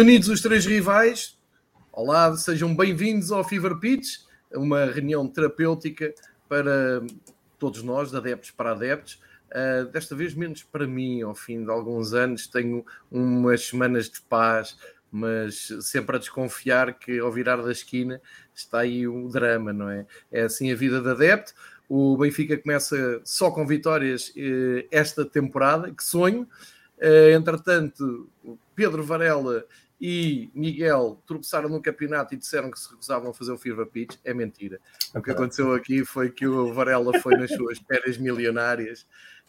Reunidos os três rivais. Olá, sejam bem-vindos ao Fever Pitch, uma reunião terapêutica para todos nós, de adeptos para adeptos. Uh, desta vez menos para mim, ao fim de alguns anos, tenho umas semanas de paz, mas sempre a desconfiar que ao virar da esquina está aí o drama, não é? É assim a vida de adepto. O Benfica começa só com vitórias eh, esta temporada, que sonho. Eh, entretanto, Pedro Varela e Miguel tropeçaram no campeonato e disseram que se recusavam a fazer o Fever Pitch. É mentira. O que aconteceu aqui foi que o Varela foi nas suas férias milionárias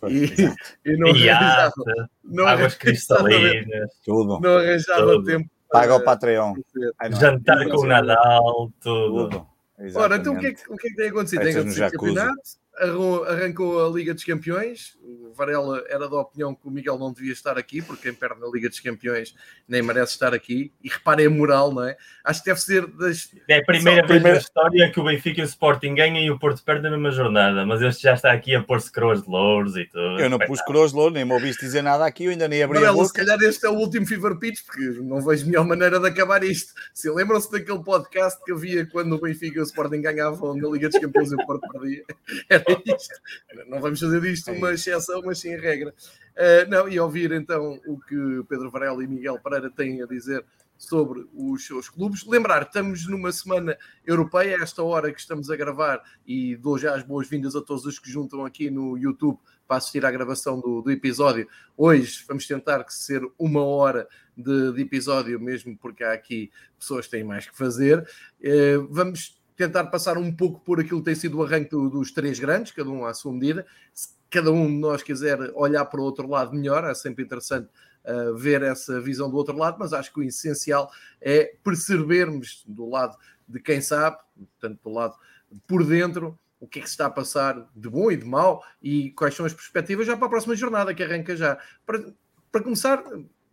e, e não arranjava, não águas cristalinas, tudo. Não arranjava tudo. tempo. Paga o Patreon. Jantar com o Nadal, tudo. tudo. Ora, então o que, é que, o que é que tem acontecido? Tem acontecido campeonato, arrancou a Liga dos Campeões. O Varela era da opinião que o Miguel não devia estar aqui, porque quem perde na Liga dos Campeões nem merece estar aqui. E reparem a moral, não é? Acho que deve ser das. É a primeira Só, vez primeira... na história que o Benfica e o Sporting ganham e o Porto perde na mesma jornada, mas este já está aqui a pôr-se coroas de louros e tudo. Eu não pus coroas de louros, nem me ouviste dizer nada aqui, eu ainda nem abri Varela, a boca. se calhar este é o último Fever Pitch, porque não vejo melhor maneira de acabar isto. Se lembram-se daquele podcast que havia quando o Benfica e o Sporting ganhavam na Liga dos Campeões e o Porto perdia? Era isto. Não vamos fazer disto uma exceção, mas sim a regra. Uh, não, e ouvir então o que Pedro Varela e Miguel Pereira têm a dizer sobre os seus clubes. Lembrar, estamos numa semana europeia, esta hora que estamos a gravar, e dou já as boas-vindas a todos os que juntam aqui no YouTube para assistir à gravação do, do episódio. Hoje vamos tentar que ser uma hora de, de, episódio, mesmo porque há aqui pessoas que têm mais que fazer. Uh, vamos tentar passar um pouco por aquilo que tem sido o arranque dos três grandes, cada um à sua medida. Se cada um de nós quiser olhar para o outro lado melhor, é sempre interessante uh, ver essa visão do outro lado, mas acho que o essencial é percebermos do lado de quem sabe, portanto, do lado por dentro, o que é que se está a passar de bom e de mau e quais são as perspectivas já para a próxima jornada que arranca já. Para, para começar,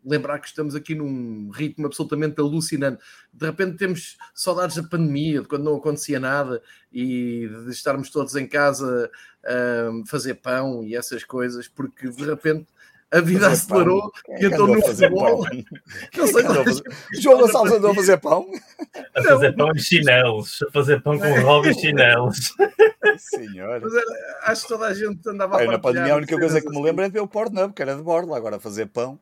lembrar que estamos aqui num ritmo absolutamente alucinante. De repente temos saudades da pandemia, de quando não acontecia nada e de estarmos todos em casa a uh, fazer pão e essas coisas, porque de repente a vida fazer acelerou e então no futebol. Não sei João Gonçalves andou a fazer pão. A fazer pão em chinelos, a fazer pão com Rob e chinelos. Senhor. Mas era, acho que toda a gente andava a Na pandemia, a única coisa que me lembro é de ver o Pornhub, que era de borla, agora fazer pão.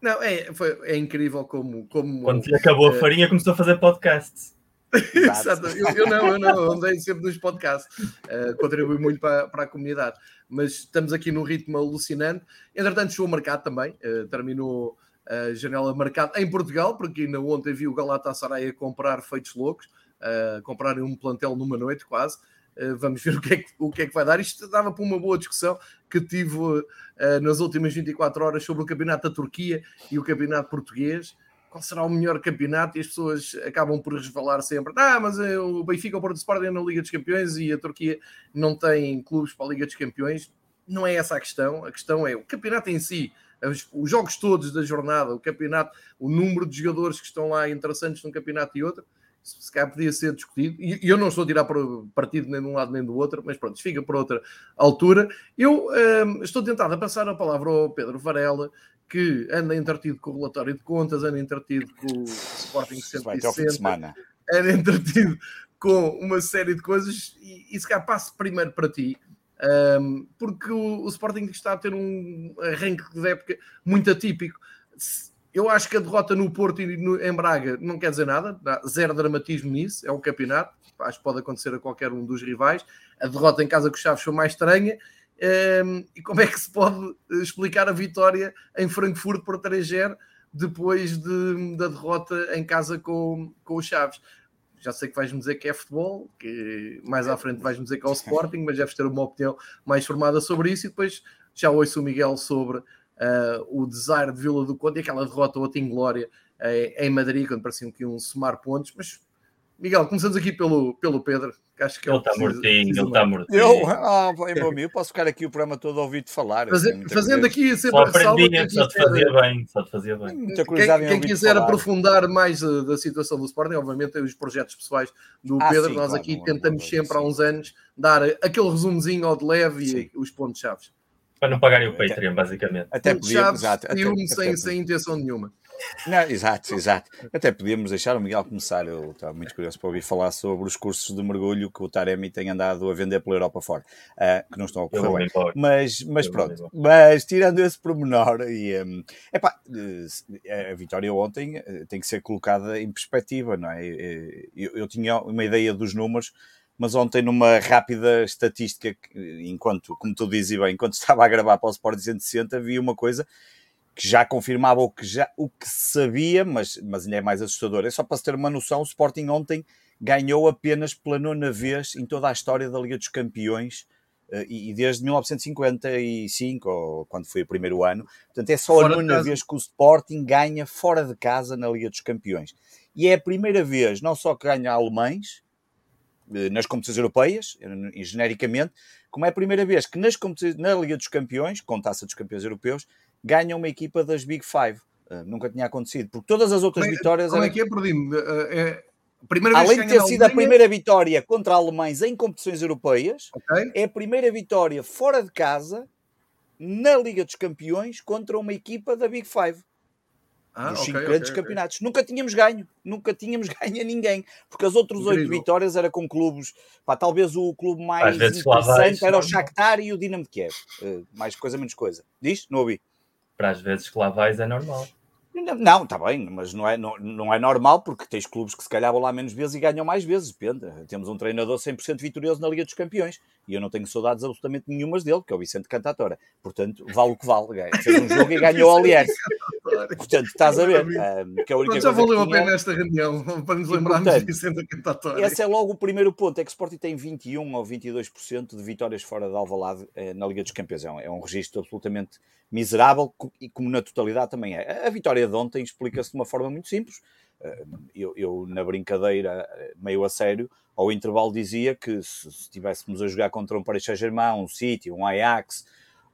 Não, é, foi, é incrível como. como Quando lhe acabou a farinha, começou a fazer podcasts. Exato. Eu, eu, não, eu não, andei sempre nos podcasts, uh, contribui muito para, para a comunidade, mas estamos aqui num ritmo alucinante. Entretanto, chegou o mercado também, uh, terminou a janela marcada em Portugal, porque ainda ontem vi o Galatasaray a comprar feitos loucos, uh, comprarem um plantel numa noite quase. Uh, vamos ver o que, é que, o que é que vai dar. Isto dava para uma boa discussão que tive uh, nas últimas 24 horas sobre o campeonato da Turquia e o campeonato português. Qual será o melhor campeonato? E as pessoas acabam por resvalar sempre. Ah, mas uh, o Benfica, o Porto Sporting na Liga dos Campeões e a Turquia não tem clubes para a Liga dos Campeões. Não é essa a questão. A questão é o campeonato em si, os jogos todos da jornada, o campeonato, o número de jogadores que estão lá interessantes num campeonato e outro se calhar podia ser discutido, e eu não estou a tirar partido nem de um lado nem do outro, mas pronto, fica para outra altura. Eu um, estou tentado a passar a palavra ao Pedro Varela, que anda entretido com o relatório de contas, anda entretido com o Sporting 160, anda entretido com uma série de coisas, e, e se calhar passo primeiro para ti, um, porque o, o Sporting está a ter um arranque de época muito atípico. Eu acho que a derrota no Porto e no, em Braga não quer dizer nada, zero dramatismo nisso, é o campeonato, acho que pode acontecer a qualquer um dos rivais. A derrota em casa com os Chaves foi mais estranha. Um, ehm, e como é que se pode explicar a vitória em Frankfurt por 3-0 depois de, da derrota em casa com, com os Chaves? Já sei que vais-me dizer que é futebol, que mais à frente vais-me dizer que é o Sporting, mas deves ter uma opinião mais formada sobre isso e depois já ouço o Miguel sobre o desire de Vila do Conde e aquela derrota outra inglória uh, em Madrid, quando pareciam que iam somar pontos. Mas, Miguel, começamos aqui pelo, pelo Pedro, que acho que ele está mortinho, ele está mortinho. Eu, ah, meu amigo, posso ficar aqui o programa todo a ouvir-te falar. Fazer, fazendo aqui sempre só aprendi, só te fazia bem, só te fazia bem. Muita quem, quem quiser falar. aprofundar mais uh, da situação do Sporting, obviamente tem os projetos pessoais do ah, Pedro, sim, nós claro, aqui não, tentamos não, sempre sim. há uns anos dar aquele resumozinho ao de leve sim. e os pontos-chave. Para não pagarem o Patreon, basicamente. Até podia, exato. Até, sem, sem intenção nenhuma. Não, exato, exato. Até podíamos deixar o Miguel começar. Eu estava muito curioso para ouvir falar sobre os cursos de mergulho que o Taremi tem andado a vender pela Europa fora, uh, que não estão a correr bem. Mas, mas pronto, mas tirando esse pormenor, e, um, epá, a vitória ontem tem que ser colocada em perspectiva, não é? Eu, eu tinha uma ideia dos números mas ontem numa rápida estatística, enquanto, como tu dizes bem, enquanto estava a gravar para o Sport 160, vi uma coisa que já confirmava o que, já, o que sabia, mas, mas ainda é mais assustador. É só para se ter uma noção, o Sporting ontem ganhou apenas pela nona vez em toda a história da Liga dos Campeões eh, e, desde 1955, ou quando foi o primeiro ano. Portanto, é só fora a nona vez que o Sporting ganha fora de casa na Liga dos Campeões. E é a primeira vez, não só que ganha alemães, nas competições europeias, e genericamente, como é a primeira vez que nas na Liga dos Campeões, com taça dos campeões europeus, ganha uma equipa das Big Five. Uh, nunca tinha acontecido, porque todas as outras como é, vitórias. Como é que é, perdi-me? Uh, é... Além de ter sido a primeira vitória contra alemães em competições europeias, okay. é a primeira vitória fora de casa na Liga dos Campeões contra uma equipa da Big Five. Ah, dos okay, cinco grandes okay, campeonatos. Nunca tínhamos ganho, nunca tínhamos ganho a ninguém, porque as outras oito vitórias era com clubes, pá, talvez o clube mais interessante era o Shakhtar e o Dinamo de Kiev. Uh, mais coisa, menos coisa. Diz? Não ouvi para as vezes que lá vais é normal. Não, está bem, mas não é, não, não é normal porque tens clubes que se calhar vão lá menos vezes e ganham mais vezes, depende. Temos um treinador 100% vitorioso na Liga dos Campeões e eu não tenho saudades absolutamente nenhumas dele, que é o Vicente Cantatora. Portanto, vale o que vale. Fez um jogo e ganhou o Aliás. Portanto, estás a ver. Um, que é a única já valeu a pena esta reunião para nos lembrarmos de Vicente Cantatora. Esse é logo o primeiro ponto, é que o Sporting tem 21 ou 22% de vitórias fora de Alvalade eh, na Liga dos Campeões. É um, é um registro absolutamente miserável e como na totalidade também é. A vitória de ontem explica-se de uma forma muito simples. Eu, eu, na brincadeira, meio a sério, ao intervalo dizia que se estivéssemos a jogar contra um Paris Saint-Germain, um City, um Ajax,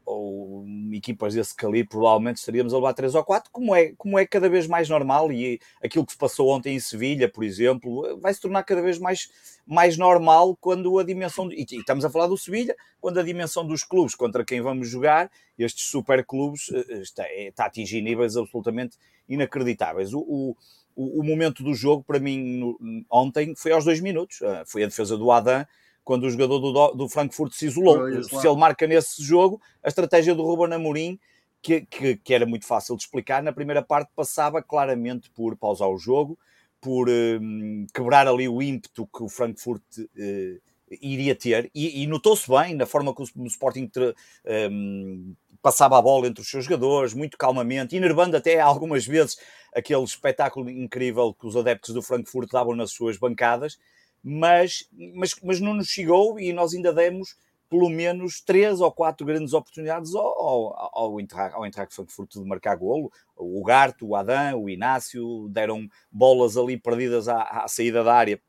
ou equipas desse calibre, provavelmente estaríamos a levar 3 ou 4, como é, como é cada vez mais normal. E aquilo que se passou ontem em Sevilha, por exemplo, vai se tornar cada vez mais, mais normal quando a dimensão. E, estamos a falar do Sevilha, quando a dimensão dos clubes contra quem vamos jogar, estes super clubes, eh, está, é, está a atingir níveis absolutamente inacreditáveis. O, o, o momento do jogo, para mim, no, ontem, foi aos dois minutos. Eh, foi a defesa do Adam quando o jogador do, do Frankfurt se isolou. se ele marca nesse jogo, a estratégia do Ruben Amorim, que, que, que, era muito fácil de explicar, na primeira parte passava claramente por pausar o jogo, por um, quebrar ali o ímpeto que o Frankfurt uh, iria ter, e, e notou-se bem na forma como o Sporting um, passava a bola entre os seus jogadores, muito calmamente, enervando até algumas vezes aquele espetáculo incrível que os adeptos do Frankfurt davam nas suas bancadas, mas, mas, mas não nos chegou e nós ainda demos pelo menos três ou quatro grandes oportunidades ao, ao, ao, entrar, ao Frankfurt de marcar golo. O Garto, o Adam, o Inácio deram bolas ali perdidas à, à saída da área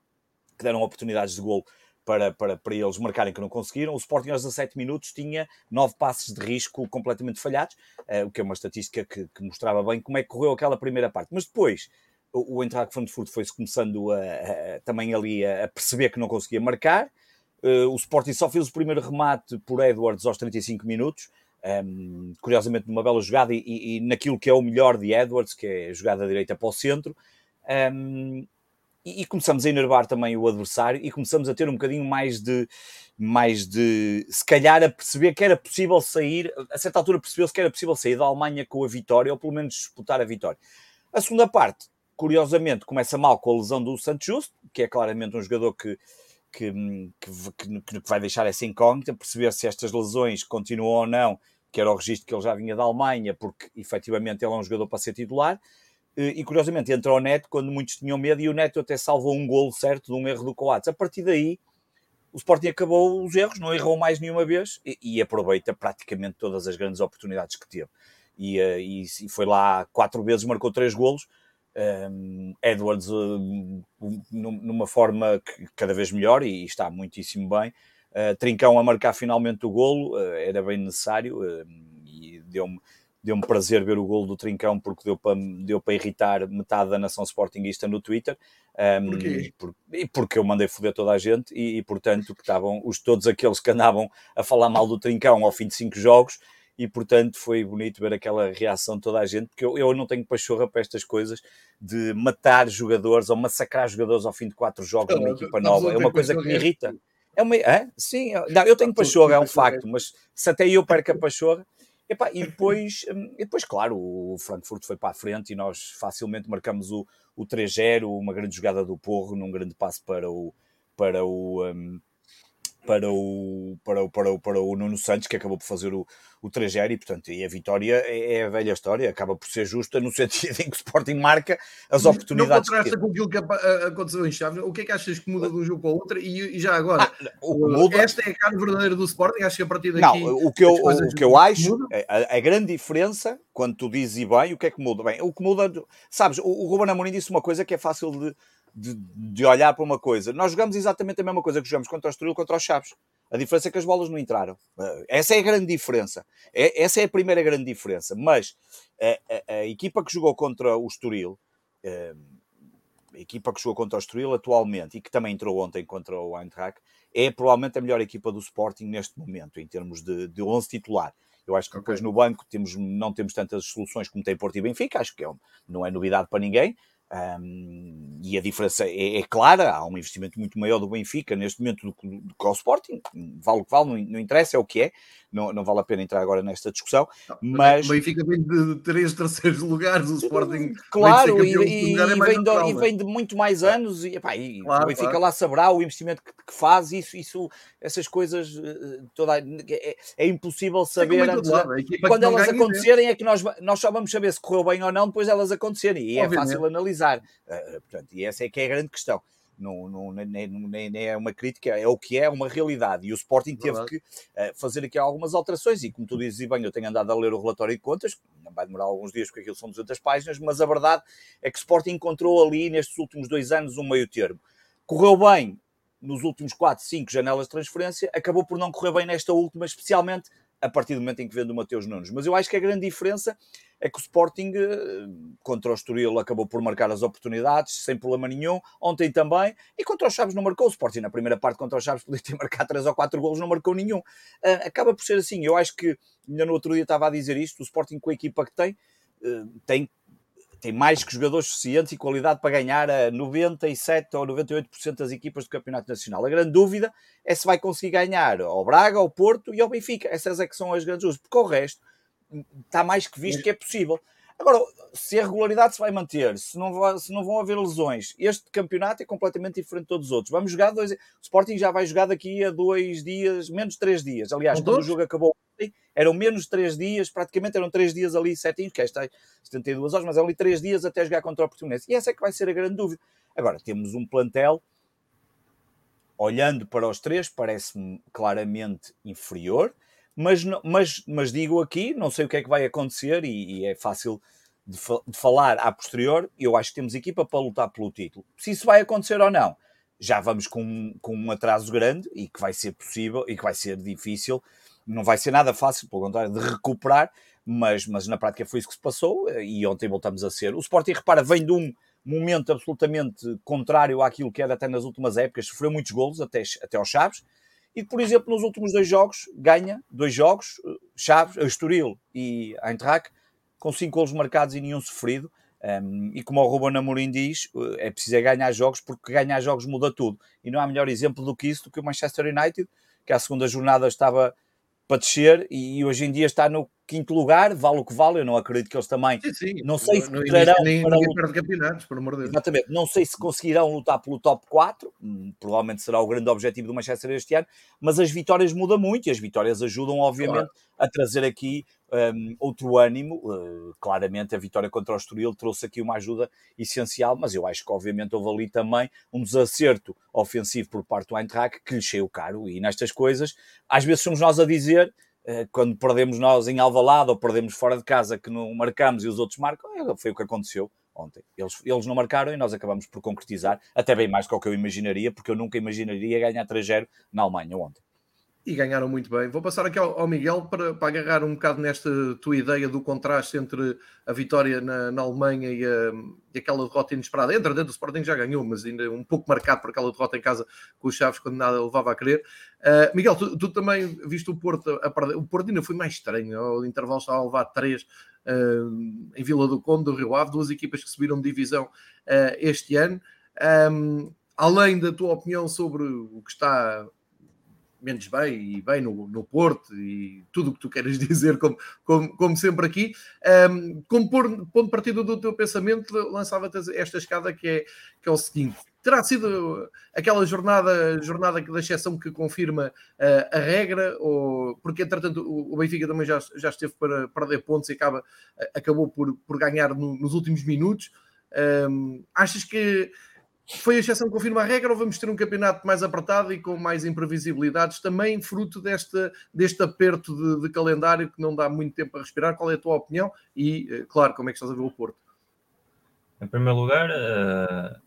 que deram oportunidades de golo para, para, para eles marcarem que não conseguiram. O Sporting aos 17 minutos tinha nove passes de risco completamente falhados, uh, o que é uma estatística que, que, mostrava bem como é que correu aquela primeira parte. Mas depois o, Eintracht Frankfurt foi-se começando a, a, também ali a, perceber que não conseguia marcar. Uh, o Sporting só fez o primeiro remate por Edwards aos 35 minutos, um, ehm, curiosamente numa bela jogada e, e, e, naquilo que é o melhor de Edwards, que é a jogada direita para o centro. Um, ehm, e, e, começamos a enervar também o adversário e começamos a ter um bocadinho mais de, mais de, se calhar, a perceber que era possível sair, a certa altura percebeu-se que era possível sair da Alemanha com a vitória, ou pelo menos disputar a vitória. A segunda parte curiosamente, começa mal com a lesão do Santos Justo, que é claramente um jogador que, que, que, que vai deixar essa incógnita, perceber se estas lesões continuam ou não, que era o registro que ele já vinha da Alemanha, porque efetivamente ele é um jogador para ser titular. E curiosamente entra o Neto quando muitos tinham medo e o Neto até salvou um golo certo de um erro do Coates. A partir daí, o Sporting acabou os erros, não errou mais nenhuma vez e, e aproveita praticamente todas as grandes oportunidades que teve. E, eh, e, e foi lá quatro vezes, marcou três golos um, Edwards um, numa forma que, cada vez melhor e está muitíssimo bem. Uh, Trincão a marcar finalmente o golo, uh, era bem necessário uh, e deu-me deu prazer ver o golo do Trincão porque deu para, deu para irritar metade da nação sportinguista no Twitter. Um, Porquê? Por, porque eu mandei foder toda a gente e, e portanto, que estavam os, todos aqueles que andavam a falar mal do Trincão ao fim de cinco jogos e portanto foi bonito ver aquela reação de toda a gente, porque eu, eu não tenho pachorra para estas coisas de matar jogadores ou massacrar jogadores ao fim de quatro jogos numa equipa nova. É uma coisa que me irrita. É uma, é? Sim, não, eu tenho pachorra, é um facto, mas se até eu perco a pachorra. Epá, e, depois, hum, e depois, claro, o Frankfurt foi para a frente e nós facilmente marcamos o, o 3-0, uma grande jogada do Porro, num grande passo para o, para o, um, para o, para o, para o, para o Nuno Santos, que acabou por fazer o, o 3 e portanto, e a vitória é, é, a velha história, acaba por ser justa no sentido em que o Sporting marca as oportunidades. Não contrasta com aquilo que aconteceu em Chaves, o que é que achas que muda de um jogo para o outro? E, e já agora, ah, muda... esta é a cara verdadeira do Sporting, acho que a partir daqui... Não, o que eu, o que eu acho, a, a, grande diferença, quando tu dizes e bem, o que é que muda? Bem, o que muda, sabes, o, o Ruben Amorim disse uma coisa que é fácil de, de, de olhar para uma coisa. Nós jogamos exatamente a mesma coisa que jogamos contra o Estoril, contra os Chaves. A diferença é que as bolas não entraram. Eh, essa é a grande diferença. É, essa é a primeira grande diferença. Mas a, a, a equipa que jogou contra o Estoril, eh, a equipa que jogou contra o Estoril atualmente e que também entrou ontem contra o Eintracht, é provavelmente a melhor equipa do Sporting neste momento, em termos de, de 11 titular. Eu acho que depois okay. no banco temos, não temos tantas soluções como tem Porto e Benfica, acho que é, não é novidade para ninguém, um, e a diferença é, é, clara, há um investimento muito maior do Benfica neste momento do, do que ao Sporting, vale o que vale, não, não, interessa, é o que é, não, não vale a pena entrar agora nesta discussão, não, mas... O Benfica vem de três terceiros lugares, o Sporting claro, vem e, e, é vem de, e, vem de, muito mais anos, e, epá, e claro, o Benfica claro. lá saberá o investimento que, que, faz, isso, isso, essas coisas, eh, toda, é, é impossível é saber antes, quando elas acontecerem é que nós, nós só vamos saber se correu bem ou não depois elas acontecerem, e Obviamente. é fácil analisar analisar. Uh, portanto, e essa é que é a grande questão. Não, não, nem, nem, nem, é uma crítica, é o que é, é uma realidade. E o Sporting teve Verdade. que uh, fazer aqui algumas alterações. E como tu dizes, e bem, eu tenho andado a ler o relatório de contas, não vai demorar alguns dias porque aquilo são 200 páginas, mas a verdade é que o Sporting encontrou ali, nestes últimos dois anos, um meio termo. Correu bem nos últimos 4, 5 janelas de transferência, acabou por não correr bem nesta última, especialmente a partir do momento em que vende o Mateus Nunes. Mas eu acho que a grande diferença é que o Sporting eh, contra o Estoril acabou por marcar as oportunidades sem problema nenhum, ontem também, e contra os Chaves não marcou, o Sporting na primeira parte contra os Chaves podia ter marcado 3 ou 4 golos, não marcou nenhum. Uh, acaba por ser assim, eu acho que, ainda no outro dia estava a dizer isto, o Sporting com a equipa que tem, uh, tem tem mais que jogadores suficientes e qualidade para ganhar a 97 ou 98% das equipas do Campeonato Nacional. A grande dúvida é se vai conseguir ganhar ao Braga, ao Porto e ao Benfica. Essas é que são as grandes dúvidas, porque o resto está mais que visto que é possível. Agora, se a regularidade se vai manter, se não, vai, se não vão haver lesões, este campeonato é completamente diferente de todos os outros. Vamos jogar dois. O Sporting já vai jogar daqui a dois dias, menos três dias. Aliás, quando o jogo acabou eram menos três dias, praticamente eram três dias ali certinhos, que é esta 72 horas, mas ali três dias até jogar contra o Portimonense. E essa é que vai ser a grande dúvida. Agora, temos um plantel, olhando para os três, parece-me claramente inferior mas, mas, mas digo aqui, não sei o que é que vai acontecer e, e é fácil de, de, falar a posterior. Eu acho que temos equipa para lutar pelo título. Se isso vai acontecer ou não, já vamos com, com um atraso grande e que vai ser possível e que vai ser difícil. Não vai ser nada fácil, pelo contrário, de recuperar, mas, mas na prática foi isso que se passou e ontem voltamos a ser. O Sporting, repara, vem de um momento absolutamente contrário àquilo que era até nas últimas épocas, sofreu muitos golos até, até aos Chaves e, por exemplo, nos últimos dois jogos, ganha dois jogos, eh, Chaves, Estoril e Eintracht, com cinco golos marcados e nenhum sofrido. Um, e como o Ruben Amorim diz, eh, é preciso é ganhar jogos, porque ganhar jogos muda tudo. E não há melhor exemplo do que isso, do que o Manchester United, que a segunda jornada estava para descer e hoje em dia está no quinto lugar, vale o que vale, eu não acredito que eles também sim, sim. não sei se trarão nem, para lutar... campeonatos, por amor de Deus. Exatamente, não sei se conseguirão lutar pelo top 4, hum, provavelmente será o grande objetivo do Manchester este ano, mas as vitórias mudam muito e as vitórias ajudam obviamente claro. a trazer aqui um, outro ânimo, uh, claramente a vitória contra o Estoril trouxe aqui uma ajuda essencial, mas eu acho que obviamente houve ali também um desacerto ofensivo por parte do Eintracht que lhe cheio caro e nestas coisas, às vezes somos nós a dizer quando perdemos nós em Alvalade ou perdemos fora de casa que não marcamos e os outros marcam, é, foi o que aconteceu ontem. Eles, eles não marcaram e nós acabamos por concretizar, até bem mais do que eu imaginaria, porque eu nunca imaginaria ganhar 3-0 na Alemanha ontem. E ganharam muito bem. Vou passar aqui ao, ao Miguel para, para, agarrar um bocado nesta tua ideia do contraste entre a vitória na, na Alemanha e, a, e, aquela derrota inesperada. Entra dentro, o Sporting já ganhou, mas ainda um pouco marcado por aquela derrota em casa com os Chaves, quando nada levava a querer. Uh, Miguel, tu, tu, também viste o Porto a perder. O Porto ainda foi mais estranho. O intervalo estava a levar três uh, em Vila do Conde, do Rio Ave, duas equipas que subiram de divisão uh, este ano. Um, além da tua opinião sobre o que está menos bem e bem no, no Porto e tudo o que tu queres dizer, como, como, como sempre aqui. Um, como por, ponto de partida do teu pensamento, lançava-te esta escada que é, que é o seguinte: terá sido aquela jornada, jornada da exceção que confirma uh, a regra, ou porque entretanto o, Benfica também já, já esteve para perder pontos e acaba, acabou por, por ganhar no, nos últimos minutos. Um, achas que foi a exceção que confirma a regra ou vamos ter um campeonato mais apertado e com mais imprevisibilidades, também fruto deste, deste aperto de, de calendário que não dá muito tempo a respirar? Qual é a tua opinião? E, eh, claro, como é que estás a ver o Porto? Em primeiro lugar, uh,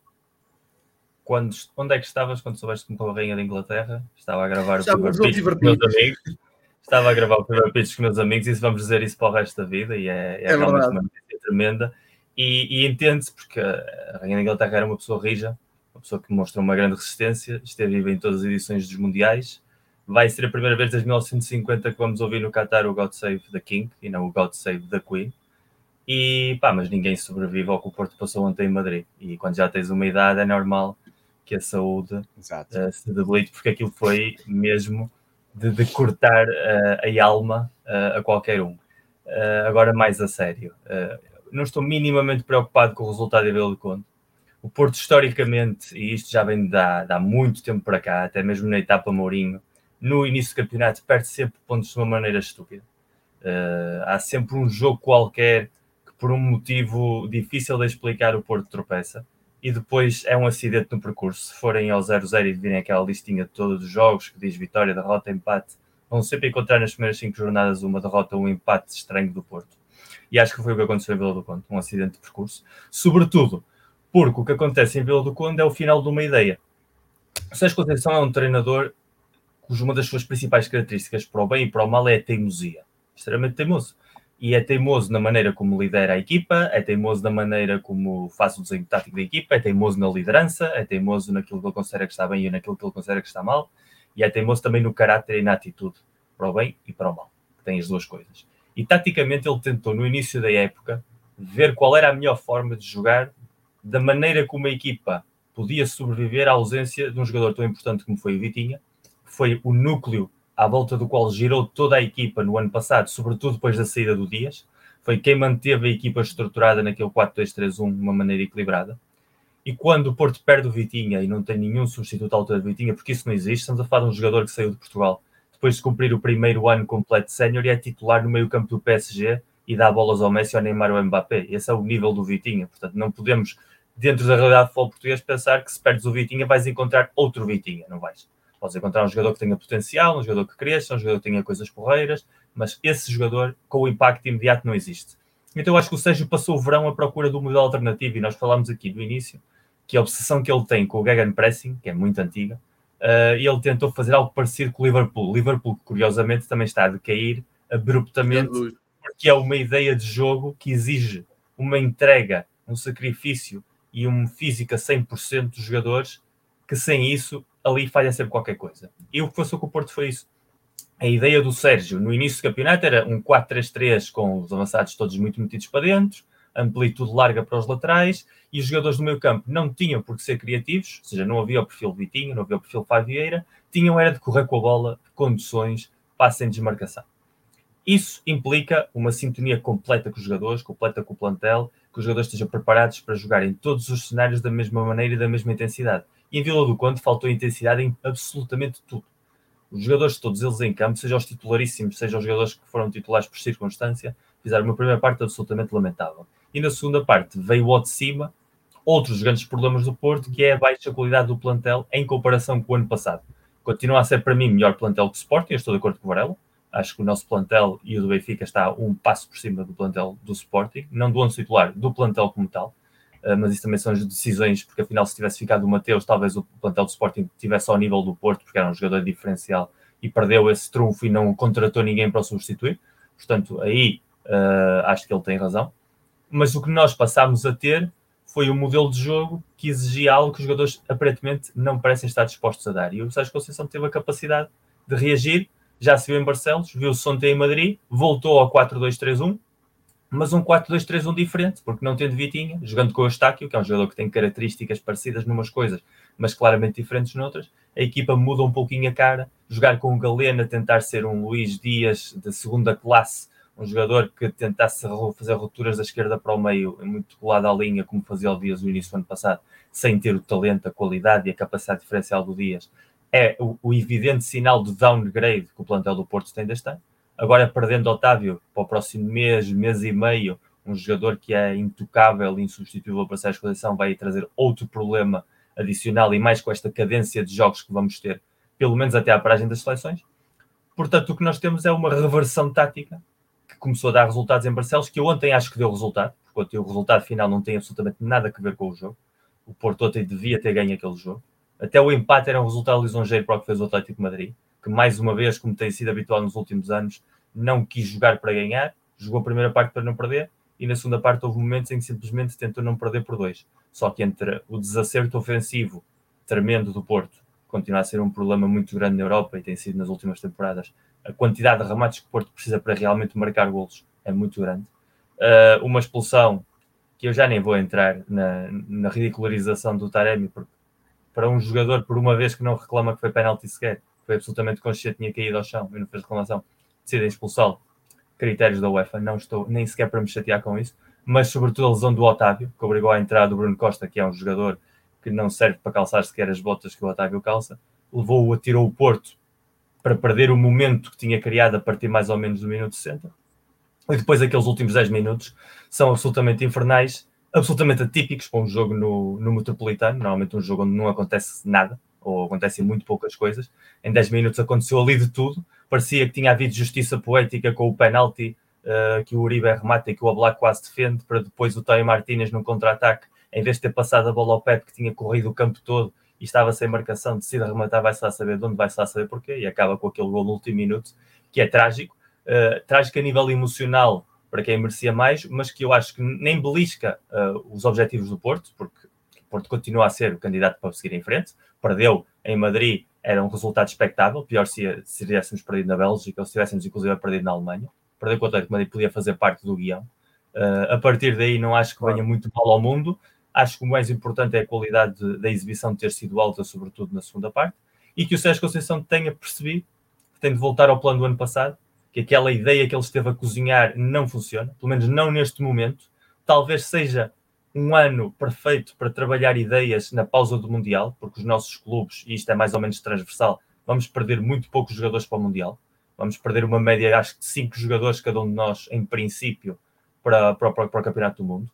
quando, onde é que estavas quando soubeste que me a Rainha da Inglaterra? Estava a gravar Estava o Pitch com os meus amigos. Estava a gravar o primeiro pitch com meus amigos e vamos dizer isso para o resto da vida e é, é, é realmente uma tremenda. E, e entende-se, porque a Rainha da Inglaterra era uma pessoa rija, uma pessoa que mostrou uma grande resistência, esteve viva em todas as edições dos Mundiais. Vai ser a primeira vez desde 1950 que vamos ouvir no Qatar o God Save the King e não o God Save the Queen. E pá, mas ninguém sobrevive ao que o Porto passou ontem em Madrid. E quando já tens uma idade, é normal que a saúde uh, se debilite, porque aquilo foi mesmo de, de cortar uh, a alma uh, a qualquer um. agora, mais a sério, não estou minimamente preocupado com o resultado Vila do Conde. O Porto, historicamente, e isto já vem de há, de há muito tempo para cá, até mesmo na etapa Mourinho, no início do campeonato, perde sempre pontos de uma maneira estúpida. Uh, há sempre um jogo qualquer que, por um motivo difícil de explicar, o Porto tropeça e depois é um acidente no percurso. Se forem ao 0-0 e virem aquela listinha de todos os jogos que diz vitória, derrota, empate, vão sempre encontrar nas primeiras cinco jornadas uma derrota ou um empate estranho do Porto e acho que foi o que aconteceu em Vila do Conde, um acidente de percurso, sobretudo porque o que acontece em Vila do Conde é o final de uma ideia. O Sérgio Conceição é um treinador cuja uma das suas principais características para o bem e para o mal é a teimosia, extremamente teimoso. E é teimoso na maneira como lidera a equipa, é teimoso na maneira como faz o desenho tático da equipa, é teimoso na liderança, é teimoso naquilo que ele considera que está bem e naquilo que ele considera que está mal, e é teimoso também no caráter e na atitude, para o bem e para o mal, tem as duas coisas. E taticamente ele tentou, no início da época, ver qual era a melhor forma de jogar, da maneira como a equipa podia sobreviver à ausência de um jogador tão importante como foi o Vitinha, que foi o núcleo à volta do qual girou toda a equipa no ano passado, sobretudo depois da saída do Dias. Foi quem manteve a equipa estruturada naquele 4-2-3-1 de uma maneira equilibrada. E quando o Porto perde o Vitinha e não tem nenhum substituto à altura de Vitinha, porque isso não existe, estamos a falar de um jogador que saiu de Portugal depois de cumprir o primeiro ano completo sénior e é titular no meio campo do PSG e dá bolas ao Messi, ao Neymar ou ao Mbappé. Esse é o nível do Vitinha. Portanto, não podemos, dentro da realidade do futebol português, pensar que se perdes o Vitinha vais encontrar outro Vitinha. Não vais. Podes encontrar um jogador que tenha potencial, um jogador que cresça, um jogador que tenha coisas porreiras, mas esse jogador com o impacto imediato não existe. Então eu acho que o Sérgio passou o verão à procura do modelo alternativo e nós falámos aqui do início que a obsessão que ele tem com o Gegenpressing, que é muito antiga, uh, ele tentou fazer algo parecido com o Liverpool. Liverpool, curiosamente, também está a decair abruptamente, porque é uma ideia de jogo que exige uma entrega, um sacrifício e um físico a 100% dos jogadores, que sem isso ali falha sempre qualquer coisa. E o que passou com o Porto foi isso. A ideia do Sérgio no início do campeonato era um 4-3-3 com os avançados todos muito metidos para dentro, amplitude larga para os laterais e os jogadores do meio campo não tinham por que ser criativos, ou seja, não havia o perfil Vitinho, não havia o perfil Favieira, tinham era de correr com a bola, conduções, passe em desmarcação. Isso implica uma sintonia completa com os jogadores, completa com o plantel, que os jogadores estejam preparados para jogar em todos os cenários da mesma maneira e da mesma intensidade. E em Vila do Conde faltou intensidade em absolutamente tudo. Os jogadores, todos eles em campo, sejam os titularíssimos, sejam os jogadores que foram titulares por circunstância, fizeram uma primeira parte absolutamente lamentável. E na segunda parte veio ao de cima outros grandes problemas do Porto, que é a baixa qualidade do plantel em comparação com o ano passado. Continua a ser para mim melhor plantel que o Sporting, eu estou de acordo com o Varela. Acho que o nosso plantel e o do Benfica está um passo por cima do plantel do Sporting, não do ano titular, do plantel como tal. Uh, mas isso também são as decisões, porque afinal, se tivesse ficado o Mateus, talvez o plantel do Sporting tivesse ao nível do Porto, porque era um jogador diferencial e perdeu esse trunfo e não contratou ninguém para o substituir. Portanto, aí uh, acho que ele tem razão. Mas o que nós passámos a ter foi um modelo de jogo que exigia algo que os jogadores aparentemente não parecem estar dispostos a dar. E o Sérgio Conceição teve a capacidade de reagir. Já se viu em Barcelos, viu-se ontem em Madrid, voltou ao 4-2-3-1, mas um 4-2-3-1 diferente, porque não tendo Vitinha, jogando com o Eustáquio, que é um jogador que tem características parecidas numas coisas, mas claramente diferentes noutras, a equipa muda um pouquinho a cara, jogar com o Galena, tentar ser um Luís Dias de segunda classe, um jogador que tentasse fazer rupturas da esquerda para o meio, muito colado à linha, como fazia o Dias no início do ano passado, sem ter o talento, a qualidade e a capacidade diferencial do Dias, é o, o evidente sinal de downgrade que o plantel do Porto tem deste ano. Agora, perdendo Otávio para o próximo mês, mês e meio, um jogador que é intocável e insubstituível para Sérgio Conceição, vai trazer outro problema adicional e mais com esta cadência de jogos que vamos ter, pelo menos até à paragem das seleções. Portanto, o que nós temos é uma reversão tática que começou a dar resultados em Barcelos, que eu ontem acho que deu resultado, porque o resultado final não tem absolutamente nada a ver com o jogo. O Porto ontem devia ter ganho aquele jogo. Até o empate era um resultado lisonjeiro para o que fez o Atlético Madrid, que mais uma vez, como tem sido habitual nos últimos anos, não quis jogar para ganhar, jogou a primeira parte para não perder, e na segunda parte houve momentos em que simplesmente tentou não perder por dois. Só que entre o desacerto ofensivo tremendo do Porto, continua a ser um problema muito grande na Europa e tem sido nas últimas temporadas, a quantidade de remates que o Porto precisa para realmente marcar golos é muito grande. Uh, uma expulsão que eu já nem vou entrar na, na ridicularização do Taremi, porque para um jogador, por uma vez que não reclama que foi penalti sequer, foi absolutamente consciente, tinha caído ao chão e não fez reclamação, decidem expulsá-lo. Critérios da UEFA, não estou nem sequer para me chatear com isso, mas sobretudo a lesão do Otávio, que obrigou à entrada do Bruno Costa, que é um jogador que não serve para calçar sequer as botas que o Otávio calça, levou-o, atirou o Porto para perder o momento que tinha criado a partir mais ou menos do minuto 60. E depois aqueles últimos 10 minutos são absolutamente infernais, absolutamente atípicos para um jogo no, no Metropolitano, normalmente um jogo onde não acontece nada, ou acontecem muito poucas coisas. Em 10 minutos aconteceu ali de tudo. Parecia que tinha havido justiça poética com o penalti uh, que o Uribe remata e que o Oblak quase defende, para depois o Toy Martínez num contra-ataque, em vez de ter passado a bola ao Pep, que tinha corrido o campo todo e estava sem marcação, decide rematar, vai-se lá saber de onde, vai-se lá saber porquê, e acaba com aquele gol no último minuto, que é trágico. Uh, trágico a nível emocional, para quem merecia mais, mas que eu acho que nem belisca uh, os objetivos do Porto, porque o Porto continua a ser o candidato para seguir em frente perdeu em Madrid, era um resultado expectável. Pior se, se tivéssemos perdido na Bélgica ou se tivéssemos, inclusive, perdido na Alemanha. Perder com o Atlético Madrid podia fazer parte do guião. Uh, a partir daí, não acho que venha muito mal ao mundo. Acho que o mais importante é a qualidade de, da exibição ter sido alta, sobretudo na segunda parte, e que o Sérgio Conceição tenha percebido que tem de voltar ao plano do ano passado, que aquela ideia que ele esteve a cozinhar não funciona, pelo menos não neste momento. Talvez seja um ano perfeito para trabalhar ideias na pausa do Mundial, porque os nossos clubes, e isto é mais ou menos transversal, vamos perder muito poucos jogadores para o Mundial. Vamos perder uma média, acho que, de 5 jogadores cada um de nós, em princípio, para, para, para, para o Campeonato do Mundo.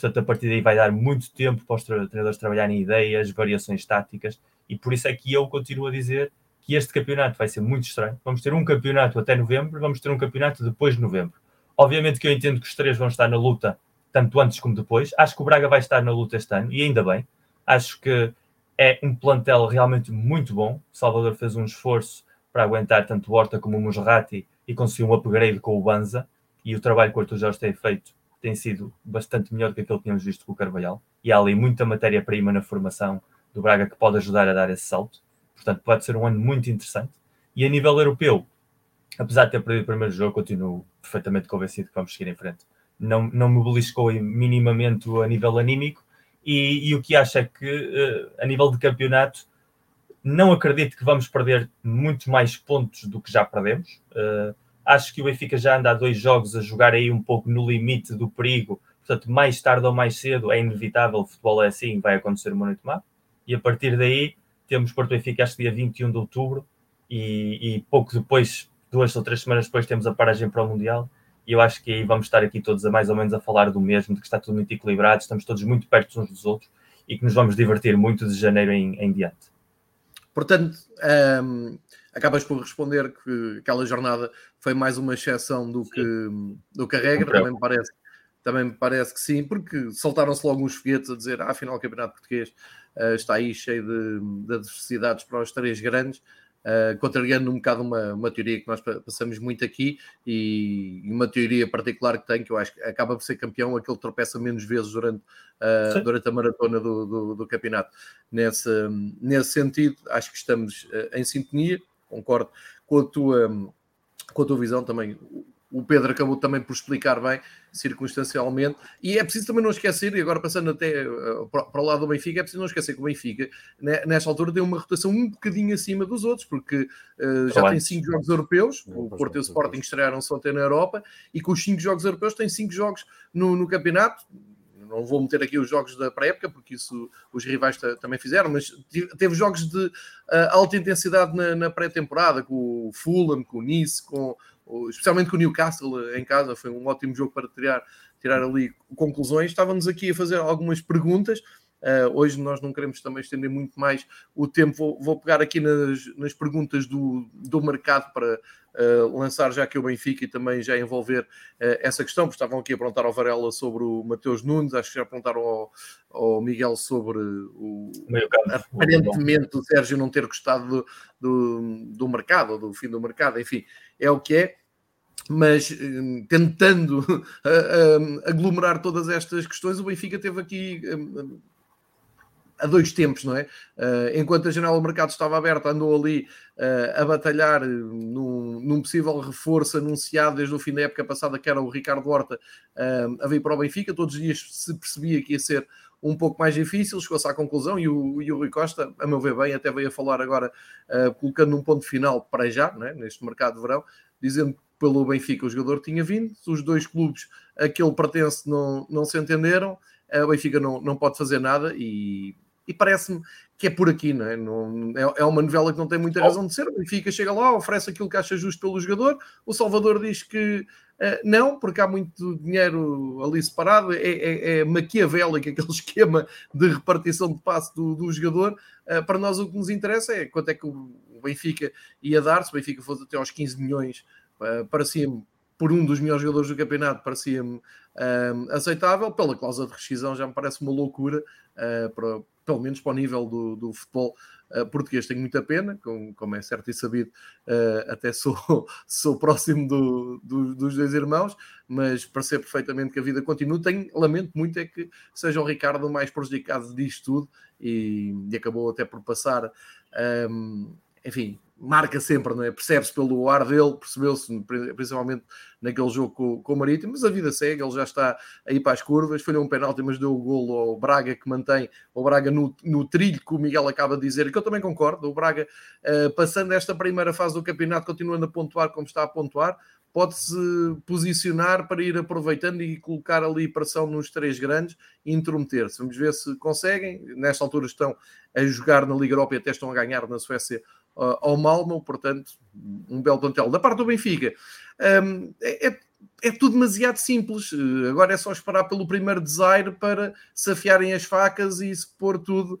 Portanto, a partir daí vai dar muito tempo para os treinadores trabalharem ideias, variações táticas, e por isso é que eu continuo a dizer que este campeonato vai ser muito estranho. Vamos ter um campeonato até novembro, vamos ter um campeonato depois de novembro. Obviamente que eu entendo que os três vão estar na luta tanto antes como depois. Acho que o Braga vai estar na luta este ano, e ainda bem. Acho que é um plantel realmente muito bom. O Salvador fez um esforço para aguentar tanto o Horta como o Musrati e conseguiu um upgrade com o Banza. E o trabalho que o Arthur Jorge tem feito tem sido bastante melhor do que aquele que tínhamos visto com o Carvalhal. E há ali muita matéria-prima na formação do Braga que pode ajudar a dar esse salto. Portanto, pode ser um ano muito interessante. E a nível europeu, apesar de ter perdido o primeiro jogo, continuo perfeitamente convencido que vamos seguir em frente não, não me beliscou minimamente a nível anímico. E, e o que acho é que, uh, a nível de campeonato, não acredito que vamos perder muito mais pontos do que já perdemos. Uh, acho que o Benfica já anda há dois jogos a jogar aí um pouco no limite do perigo. Portanto, mais tarde ou mais cedo é inevitável, o futebol é assim, vai acontecer uma noite má. E a partir daí temos Porto Benfica, acho que dia 21 de outubro, e, e pouco depois, duas ou três semanas depois, temos a paragem para o Mundial e eu acho que aí vamos estar aqui todos a mais ou menos a falar do mesmo, de que está tudo muito equilibrado, estamos todos muito perto uns dos outros e que nos vamos divertir muito de janeiro em, em diante. Portanto, um, acabas por responder que aquela jornada foi mais uma exceção do que, do que a regra, também me parece. Também me parece que sim, porque soltaram-se logo uns foguetes a dizer ah, afinal o Campeonato Português uh, está aí cheio de, de adversidades para os três grandes. Uh, contrariando um bocado uma, uma teoria que nós passamos muito aqui e uma teoria particular que tem, que eu acho que acaba por ser campeão, aquele tropeça menos vezes durante, uh, durante a maratona do, do, do, campeonato. Nesse, nesse sentido, acho que estamos uh, em sintonia, concordo com a tua, com a tua visão também o Pedro acabou também por explicar bem, circunstancialmente. E é preciso também não esquecer, e agora passando até uh, para o lado do Benfica, é preciso não esquecer que o Benfica, né, nesta altura, tem uma rotação um bocadinho acima dos outros, porque uh, já tem cinco jogos europeus, o Porto e o Sporting estrearam-se ontem na Europa, e com os cinco jogos europeus tem cinco jogos no, no campeonato. Não vou meter aqui os jogos da pré-época, porque isso os rivais também fizeram, mas teve jogos de uh, alta intensidade na, na pré-temporada, com o Fulham, com o Nice, com especialmente com o Newcastle em casa, foi um ótimo jogo para tirar, tirar ali conclusões. Estávamos aqui a fazer algumas perguntas. Uh, hoje nós não queremos também estender muito mais o tempo. Vou, vou pegar aqui nas, nas, perguntas do, do mercado para uh, lançar já aqui o Benfica e também já envolver uh, essa questão, porque estavam aqui a perguntar ao Varela sobre o Mateus Nunes, acho que já perguntaram ao, ao Miguel sobre o aparentemente o Sérgio não ter gostado do, do, do mercado, do fim do mercado, enfim, é o que é mas hum, tentando aglomerar todas estas questões, o Benfica teve aqui hum, a dois tempos, não é? enquanto a janela do mercado estava aberta, andou ali a batalhar num, num, possível reforço anunciado desde o fim da época passada, que era o Ricardo Horta, a vir para o Benfica. Todos os dias se percebia que ia ser um pouco mais difícil, chegou-se à conclusão e o, e o Rui Costa, a meu ver bem, até veio a falar agora, colocando um ponto final para já, é? neste mercado de verão, dizendo pelo Benfica o jogador tinha vindo, os dois clubes a que ele pertence não, não se entenderam, o Benfica não, não pode fazer nada e, e parece-me que é por aqui, não é? Não, é, é uma novela que não tem muita razão de ser. O Benfica chega lá, oferece aquilo que acha justo pelo jogador, o Salvador diz que uh, não, porque há muito dinheiro ali separado, é, é, é maquiavélico aquele esquema de repartição de passe do, do jogador. Uh, para nós o que nos interessa é quanto é que o Benfica ia dar, se o Benfica fosse até aos 15 milhões Uh, parecia-me, por um dos melhores jogadores do campeonato, parecia-me uh, aceitável. Pela cláusula de rescisão já me parece uma loucura, uh, para, pelo menos para o nível do, do futebol português. Tenho muita pena, como, como é certo e sabido, até sou, sou próximo do, do, dos dois irmãos, mas percebo perfeitamente que a vida continua. Tenho, lamento muito é que seja o Ricardo mais prejudicado disto tudo e, e acabou até por passar. Um, enfim, marca sempre, não é? Percebe-se pelo ar dele, percebeu-se principalmente naquele jogo com, com, o Marítimo, mas a vida segue, ele já está aí para as curvas, foi um penalti, mas deu o golo ao Braga que mantém o Braga no, no trilho que o Miguel acaba de dizer, que eu também concordo, o Braga uh, passando esta primeira fase do campeonato, continuando a pontuar como está a pontuar, pode-se posicionar para ir aproveitando e colocar ali pressão nos três grandes e intrometer-se. Vamos ver se conseguem. Nesta altura estão a jogar na Liga Europa e até estão a ganhar na Suécia ao Malmo, portanto, um belo plantel. Da parte do Benfica, um, é, é, é, tudo demasiado simples. Agora é só esperar pelo primeiro desire para se afiarem as facas e se pôr tudo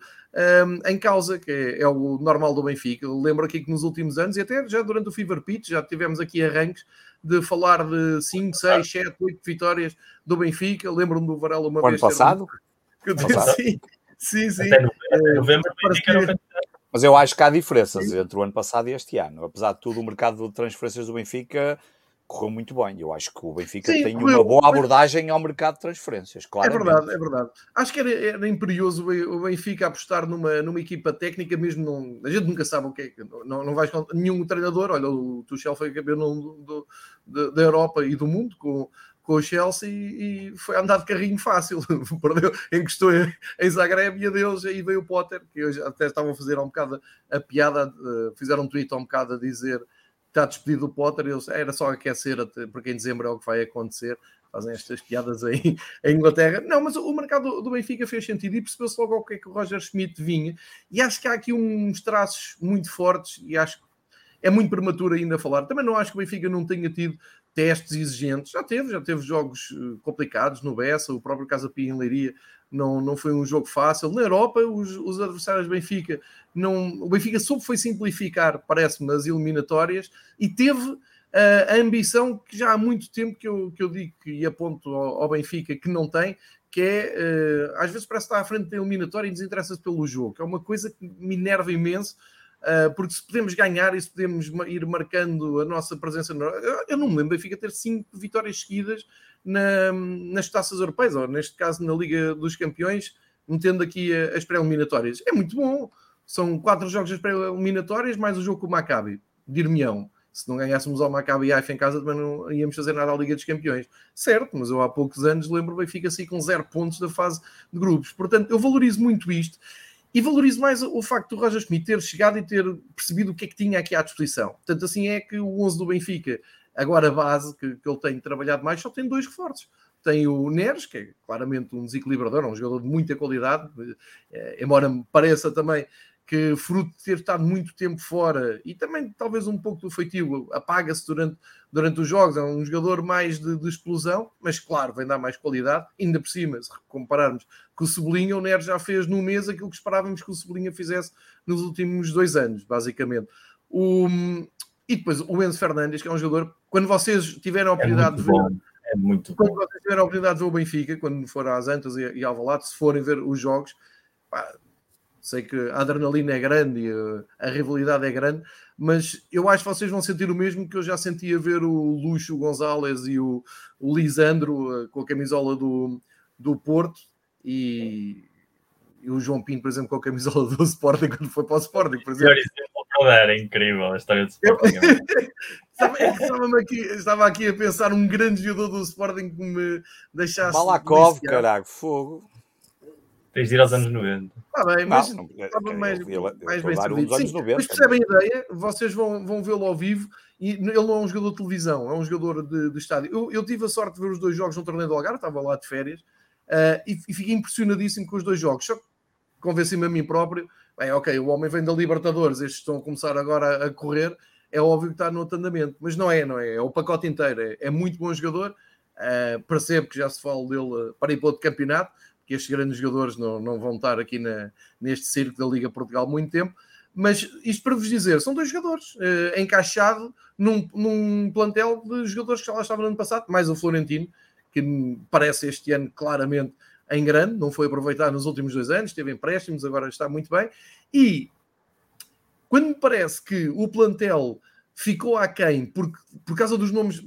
um, em causa, que é, é, o normal do Benfica. Eu lembro aqui que nos últimos anos, e até já durante o Fever Pitch, já tivemos aqui arranques de falar de 5, 6, 7, 8 vitórias do Benfica. Lembro-me do Varela uma o vez. Ano passado? Que eu disse, sim, sim, sim. Até novembro, novembro mas eu acho que há diferenças Sim. entre o ano passado e este ano. Apesar de tudo, o mercado de transferências do Benfica correu muito bem. Eu acho que o Benfica Sim, tem correu, uma boa abordagem ao mercado de transferências, claro. É verdade, é verdade. Acho que era, era imperioso o Benfica apostar numa, numa equipa técnica, mesmo não. A gente nunca sabe o que é. Não, não vais nenhum treinador. Olha, o Tuchel foi campeão do, do, da Europa e do mundo com, com o Chelsea e foi andar de carrinho fácil. Perdeu, encostou em Zagreb e adeus, aí veio o Potter, que hoje até estavam a fazer um bocado a piada, fizeram um tweet um bocado a dizer está despedido o Potter, eles, era só aquecer, porque em dezembro é o que vai acontecer. Fazem estas piadas aí em Inglaterra. Não, mas o mercado do Benfica fez sentido e percebeu-se logo o que é que o Roger Schmidt vinha. E acho que há aqui uns traços muito fortes e acho que é muito prematuro ainda falar. Também não acho que o Benfica não tenha tido testes exigentes. Já teve, já teve jogos eh, complicados no Bessa, o próprio Casa Pia em Leiria não, não foi um jogo fácil. Na Europa, os, os adversários do Benfica, não, o Benfica soube foi simplificar, parece-me, as eliminatórias e teve uh, a ambição que já há muito tempo que eu, que eu digo e aponto ao, ao Benfica que não tem, que é, uh, às vezes parece estar à frente da eliminatória e desinteressa-se pelo jogo, é uma coisa que me enerva imenso porque se podemos ganhar e se podemos ir marcando a nossa presença, eu não me lembro, Benfica ter cinco vitórias seguidas na, nas taças europeias, ou neste caso na Liga dos Campeões, metendo aqui as pré-eliminatórias. É muito bom. São quatro jogos das pré-eliminatórias, mais o jogo com o Maccabi, dir-me-ão. Se não ganhássemos ao Maccabi Haifa em casa, também não íamos fazer nada à Liga dos Campeões. Certo, mas eu há poucos anos lembro o Benfica assim com zero pontos da fase de grupos. Portanto, eu valorizo muito isto. E valorizo mais o facto do Roger Schmidt ter chegado e ter percebido o que é que tinha aqui à disposição. Tanto assim é que o 11 do Benfica, agora a base que, que ele tem trabalhado mais, só tem dois reforços. Tem o Neres, que é claramente um desequilibrador, um jogador de muita qualidade, eh, embora me pareça também que fruto de ter estado muito tempo fora e também talvez um pouco do feitio apaga-se durante, durante os jogos, é um jogador mais de, de, explosão, mas claro, vem dar mais qualidade, ainda por cima, se compararmos com o Cebolinha, o Neres já fez no mês aquilo que esperávamos que o Cebolinha fizesse nos últimos dois anos, basicamente. O, e depois o Enzo Fernandes, que é um jogador, quando vocês tiverem a é oportunidade é de ver... Bom. É muito quando bom. vocês tiverem a oportunidade de ver o Benfica, quando for às Antas e, e ao Valado, se forem ver os jogos, pá, Sei que a adrenalina é grande e a, a, rivalidade é grande, mas eu acho que vocês vão sentir o mesmo que eu já sentia ver o Luxo Gonzalez e o, o Lisandro uh, com a camisola do, do Porto e, e, o João Pinto, por exemplo, com a camisola do Sporting quando foi para o Sporting, por exemplo. Era incrível a história do Sporting. estava, estava, aqui, estava aqui a pensar um grande jogador do Sporting que me deixasse. Balakov, caralho, fogo. Tens de ir aos anos 90. Está bem, mas não, não, estava mais, mais bem servido. Sim, 90, mas percebem a ideia, vocês vão, vão vê-lo ao vivo e ele não é um jogador de televisão, é um jogador de, de estádio. Eu, eu, tive a sorte de ver os dois jogos no torneio do Algarve, estava lá de férias uh, e, e, fiquei impressionadíssimo com os dois jogos. Só convenci-me a mim próprio, bem, ok, o homem vem da Libertadores, estes estão a começar agora a correr, é óbvio que está no outro andamento, mas não é, não é, é o pacote inteiro, é, é muito bom jogador, uh, percebo que já se fala dele para ir para outro campeonato, que estes grandes jogadores não, não vão estar aqui na, neste circo da Liga Portugal muito tempo. Mas isto para vos dizer, são dois jogadores uh, encaixado num, num plantel de jogadores que já lá estavam no ano passado, mais o Florentino, que parece este ano claramente em grande, não foi aproveitado nos últimos dois anos, teve empréstimos, agora está muito bem. E quando me parece que o plantel ficou aquém por, por causa dos nomes,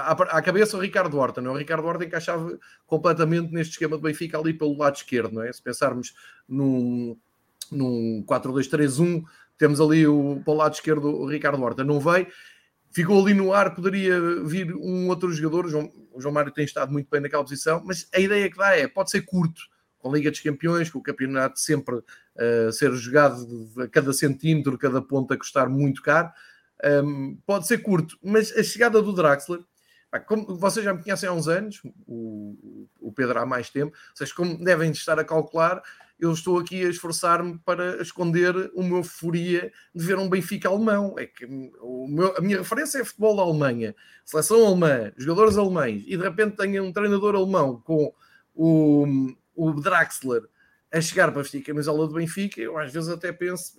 à, cabeça o Ricardo Horta, não é? O Ricardo Horta encaixava completamente neste esquema de Benfica ali pelo lado esquerdo, não é? Se pensarmos num, num 4-2-3-1, temos ali o, pelo lado esquerdo o Ricardo Horta, não veio, ficou ali no ar, poderia vir um outro jogador, o João, o João Mário tem estado muito bem naquela posição, mas a ideia que dá é, pode ser curto, com a Liga dos Campeões, com o campeonato sempre uh, ser jogado a cada centímetro, cada ponta custar muito caro, um, pode ser curto, mas a chegada do Draxler como vocês já me conhecem há uns anos, o, o Pedro há mais tempo, vocês como devem estar a calcular, eu estou aqui a esforçar-me para esconder uma euforia de ver um Benfica alemão. É que meu, a minha referência é futebol da Alemanha, seleção alemã, jogadores alemães, e de repente tenho um treinador alemão com o, o Draxler a chegar para vestir a camisola do Benfica, eu às vezes até penso,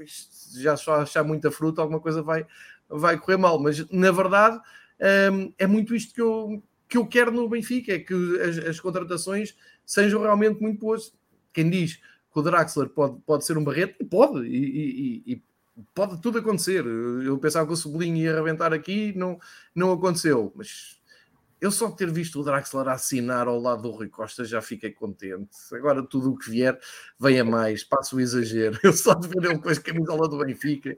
já só achar muita fruta, alguma coisa vai, vai correr mal, mas na verdade é muito isto que eu, que eu quero no Benfica, é que as, as contratações sejam realmente muito boas. Quem diz que o Draxler pode, pode ser um barreto, pode, e, e, e pode tudo acontecer. Eu pensava que o Sublinho ia arrebentar aqui, não, não aconteceu, mas eu só ter visto o Draxler assinar ao lado do Rui Costa já fiquei contente. Agora tudo o que vier vem a mais, passo o exagero. Eu só de ver ele com a camisola do Benfica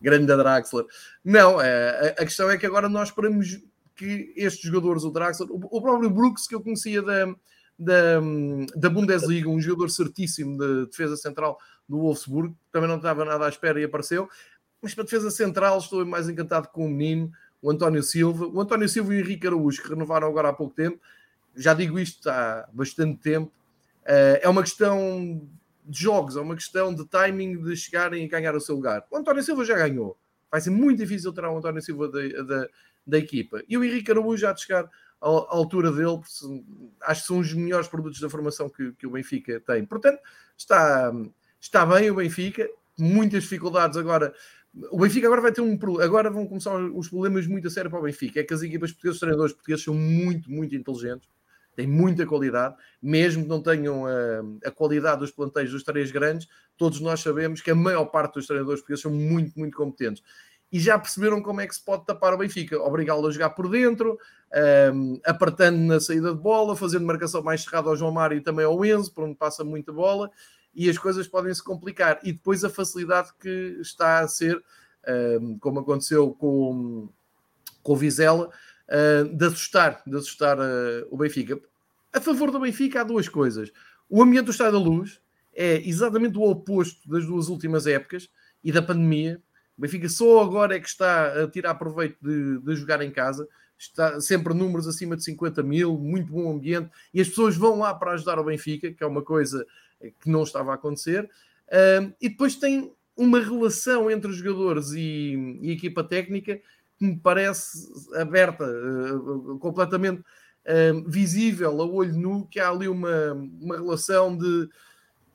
grande Draxler. Não, é, a, a, questão é que agora nós esperamos que estes jogadores, o Draxler, o, próprio Brooks, que eu conhecia da, da, da Bundesliga, um jogador certíssimo de defesa central do Wolfsburg, também não estava nada à espera e apareceu. Mas para defesa central estou mais encantado com o menino, o António Silva. O António Silva e o Henrique Araújo, que renovaram agora há pouco tempo. Já digo isto há bastante tempo. Eh, é uma questão de jogos, é uma questão de timing de chegarem e ganhar o seu lugar. O António Silva já ganhou. Vai ser muito difícil tirar o António Silva da, da, da equipa. E o Henrique Araújo já de chegar à, à altura dele, acho que são os melhores produtos da formação que, que o Benfica tem. Portanto, está, está bem o Benfica, muitas dificuldades agora. O Benfica agora vai ter um agora vão começar os problemas muito a sério para o Benfica. É que as equipas portuguesas, os treinadores portugueses são muito, muito inteligentes tem muita qualidade, mesmo que não tenham a, a, qualidade dos planteios dos três grandes, todos nós sabemos que a maior parte dos treinadores portugueses são muito, muito competentes. E já perceberam como é que se pode tapar o Benfica, obrigá-lo a jogar por dentro, um, apertando na saída de bola, fazendo marcação mais cerrada ao João Mário e também ao Enzo, por onde passa muita bola, e as coisas podem se complicar. E depois a facilidade que está a ser, um, como aconteceu com, com o Vizela, uh, de assustar, de assustar uh, o Benfica. A favor do Benfica há duas coisas. O ambiente do Estado da Luz é exatamente o oposto das duas últimas épocas e da pandemia. O Benfica só agora é que está a tirar proveito de, de jogar em casa. Está sempre números acima de 50 mil, muito bom ambiente, e as pessoas vão lá para ajudar o Benfica, que é uma coisa que não estava a acontecer. e depois tem uma relação entre os jogadores e, e equipa técnica que me parece aberta, uh, completamente uh, visível a olho nu, que há ali uma, uma relação de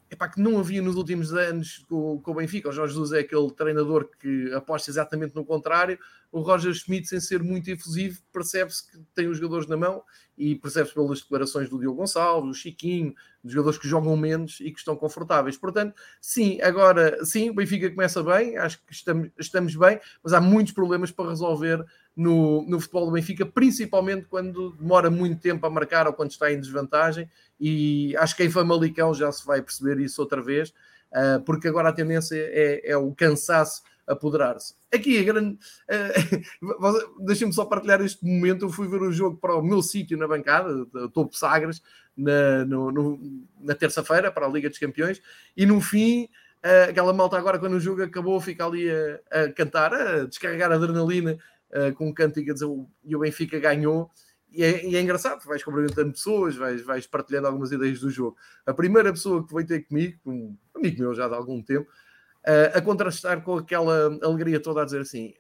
epá, que não havia nos últimos anos com, com o Benfica. O Jorge Jesus é aquele treinador que aposta exatamente no contrário. O Roger Schmidt, sem ser muito efusivo, percebe-se que tem os jogadores na mão e percebe-se pelas declarações do Diogo Gonçalves, do Chiquinho, dos jogadores que jogam menos e que estão confortáveis. Portanto, sim, agora sim, o Benfica começa bem, acho que estamos, estamos bem, mas há muitos problemas para resolver no, no futebol do Benfica, principalmente quando demora muito tempo a marcar ou quando está em desvantagem. E acho que em Famalicão já se vai perceber isso outra vez, uh, porque agora a tendência é, é o cansaço apoderar-se. Aqui a grande. Uh, Deixem-me só partilhar este momento. Eu fui ver o jogo para o meu sítio na bancada, Topo Sagres, na, no, no, na terça-feira, para a Liga dos Campeões, e no fim. Uh, aquela malta agora, quando o jogo acabou, fica ali a, a cantar, a descarregar a adrenalina uh, com um cântico a dizer e o Benfica ganhou. E é, e é, engraçado, vais cumprimentando pessoas, vais, vais partilhando algumas ideias do jogo. A primeira pessoa que veio ter comigo, um amigo meu já de algum tempo, uh, a contrastar com aquela alegria toda a dizer assim: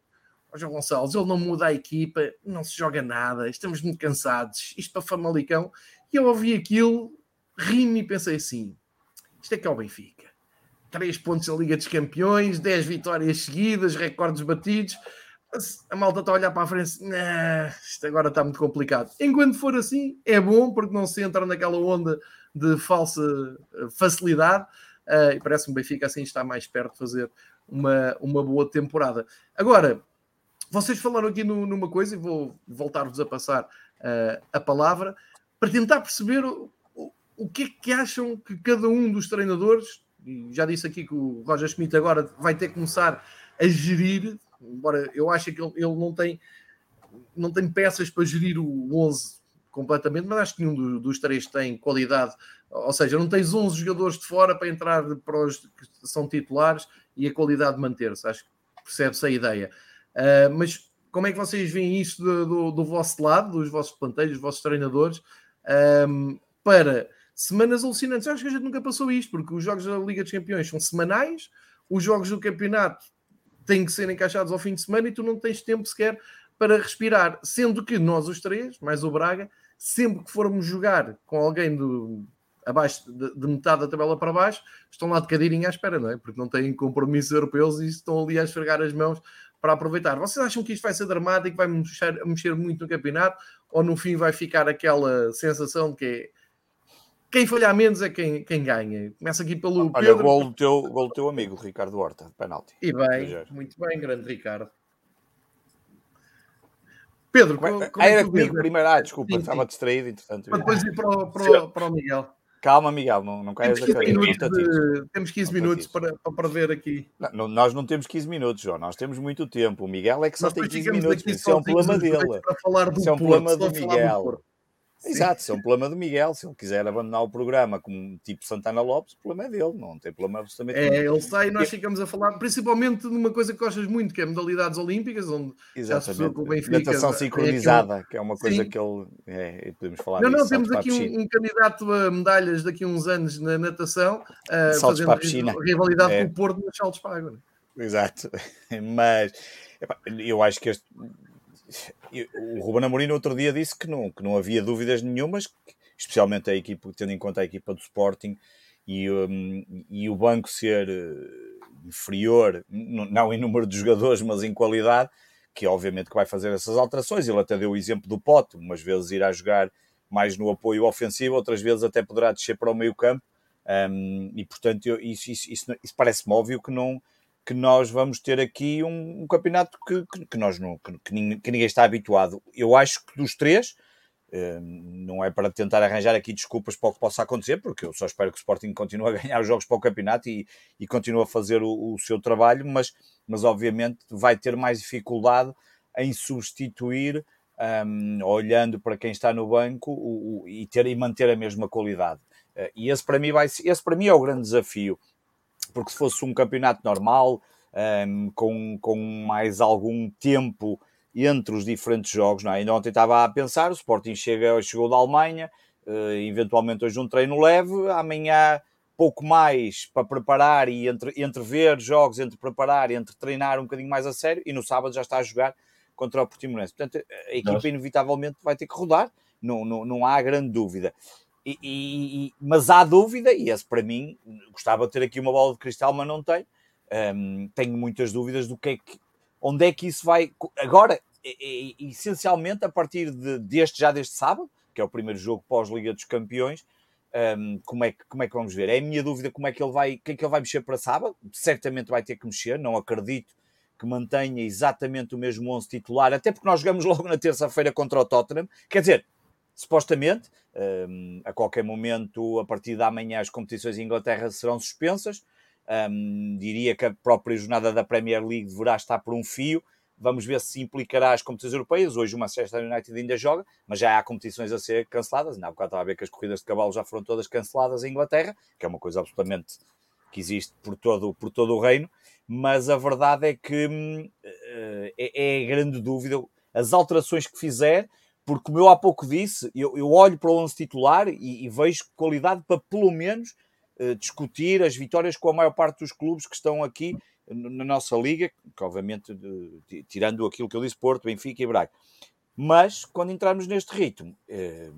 oh, João Gonçalves, ele não muda a equipa, não se joga nada, estamos muito cansados, isto para Famalicão. E eu ouvi aquilo, ri-me e pensei assim: isto é que é o Benfica. Três pontos na Liga dos Campeões, 10 vitórias seguidas, recordes batidos a malta está a olhar para a frente, isto agora está muito complicado. Enquanto for assim, é bom, porque não se entra naquela onda de falsa eh, facilidade. Uh, e parece-me o Benfica assim está mais perto de fazer uma, uma boa temporada. Agora, vocês falaram aqui no, numa coisa, e vou voltar-vos a passar uh, a palavra, para tentar perceber o, o, o que é que acham que cada um dos treinadores, e já disse aqui que o Roger Schmidt agora vai ter que começar a gerir embora eu acho que ele, ele não tem não tem peças para gerir o 11 completamente, mas acho que nenhum dos, três tem qualidade. Ou seja, não tens 11 jogadores de fora para entrar para os que são titulares e a qualidade manter-se. Acho que percebe-se a ideia. Uh, mas como é que vocês veem isso do, do, do, vosso lado, dos vossos planteios, dos vossos treinadores, um, para semanas alucinantes? Acho que a gente nunca passou isto, porque os jogos da Liga dos Campeões são semanais, os jogos do campeonato têm que ser encaixados ao fim de semana e tu não tens tempo sequer para respirar. Sendo que nós, os três, mais o Braga, sempre que formos jogar com alguém do, abaixo de, de, metade da tabela para baixo, estão lá de cadeirinha à espera, não é? Porque não têm compromissos europeus e estão ali a esfregar as mãos para aproveitar. Vocês acham que isto vai ser dramático, vai mexer, mexer muito no campeonato, ou no fim vai ficar aquela sensação de que é quem falhar menos é quem, quem ganha. Começa aqui pelo Olha, Pedro. Gol do, teu, gol do teu amigo, Ricardo Horta, penalti. E bem, muito bem, grande Ricardo. Pedro, como, é, como é, era comigo primeiro. Ah, desculpa, sim, estava sim. distraído, entretanto. Para depois ir para o, para, o, para o Miguel. Calma, Miguel, não, não caias da cadeira. De, temos 15 minutos para, para ver aqui. Não, nós não temos 15 minutos, João, nós temos muito tempo. O Miguel é que só nós tem 15 minutos. Isso é um problema dele. Falar do Isso é um problema do Miguel. Exato, se é um problema do Miguel, se ele quiser abandonar o programa como tipo Santana Lopes, o problema é dele, não tem problema absolutamente É, ele sai e nós ficamos a falar principalmente de uma coisa que gostas muito, que é modalidades olímpicas, onde Exatamente. com o Benfica. Natação sincronizada, é aquele... que é uma coisa Sim. que ele. É, podemos falar Não, disso, não, temos aqui um, um, candidato a medalhas daqui a uns anos na natação, uh, fazendo para a piscina. rivalidade é. com o Porto nos saltos para a água. Exato, mas eu acho que este o Ruben Amorim outro dia disse que não, que não havia dúvidas nenhumas, especialmente a equipa, tendo em conta a equipa do Sporting e, um, e o banco ser eh, inferior, não em número de jogadores, mas em qualidade, que obviamente que vai fazer essas alterações. Ele até deu o exemplo do Pote, umas vezes irá jogar mais no apoio ofensivo, outras vezes até poderá descer para o meio campo. Um, e portanto, eu, isso, isso, isso, isso parece-me óbvio que, não, que nós vamos ter aqui um, um campeonato que, que, que nós não, que, que, ninguém está habituado. Eu acho que dos três, não é para tentar arranjar aqui desculpas para o que possa acontecer, porque eu só espero que o Sporting continue a ganhar os jogos para o campeonato e, e continue a fazer o, o, seu trabalho, mas, mas obviamente vai ter mais dificuldade em substituir, um, olhando para quem está no banco o, o, e, ter, e manter a mesma qualidade. Uh, e esse para, mim vai, esse para mim é o grande desafio, porque se fosse um campeonato normal, um, com, com mais algum tempo entre os diferentes jogos. Não é? Ainda ontem estava a pensar, o Sporting chega, chegou da Alemanha, uh, eventualmente hoje um treino leve, amanhã pouco mais para preparar e entre, entre ver jogos, entre preparar e entre treinar um bocadinho mais a sério, e no sábado já está a jogar contra o Portimonense. Portanto, a equipa Nossa. inevitavelmente vai ter que rodar, não, não, não há grande dúvida. E, e, mas há dúvida, e esse para mim, gostava de ter aqui uma bola de cristal, mas não tenho. Um, tenho muitas dúvidas do que é que onde é que isso vai. Agora, essencialmente, a partir de, deste, já deste sábado, que é o primeiro jogo pós-Liga dos Campeões, um, como, é que, como é que vamos ver? É a minha dúvida como é que ele vai, que é que ele vai mexer para sábado. Certamente vai ter que mexer, não acredito que mantenha exatamente o mesmo 11 titular, até porque nós jogamos logo na terça-feira contra o Tottenham. Quer dizer, supostamente, um, a qualquer momento, a partir da manhã, as competições em Inglaterra serão suspensas. Um, diria que a própria jornada da Premier League deverá estar por um fio. Vamos ver se implicará as competições europeias. Hoje o Manchester United ainda joga, mas já há competições a ser canceladas. Ainda há bocado estava a ver que as corridas de cavalo já foram todas canceladas em Inglaterra, que é uma coisa absolutamente que existe por todo, por todo o reino. Mas a verdade é que hum, é, é grande dúvida as alterações que fizer, porque como eu há pouco disse, eu, eu olho para o 11 titular e, e vejo qualidade para pelo menos uh, discutir as vitórias com a maior parte dos clubes que estão aqui na nossa liga, que obviamente, de, tirando aquilo que eu disse, Porto, Benfica e Braga. Mas quando entrarmos neste ritmo, eh,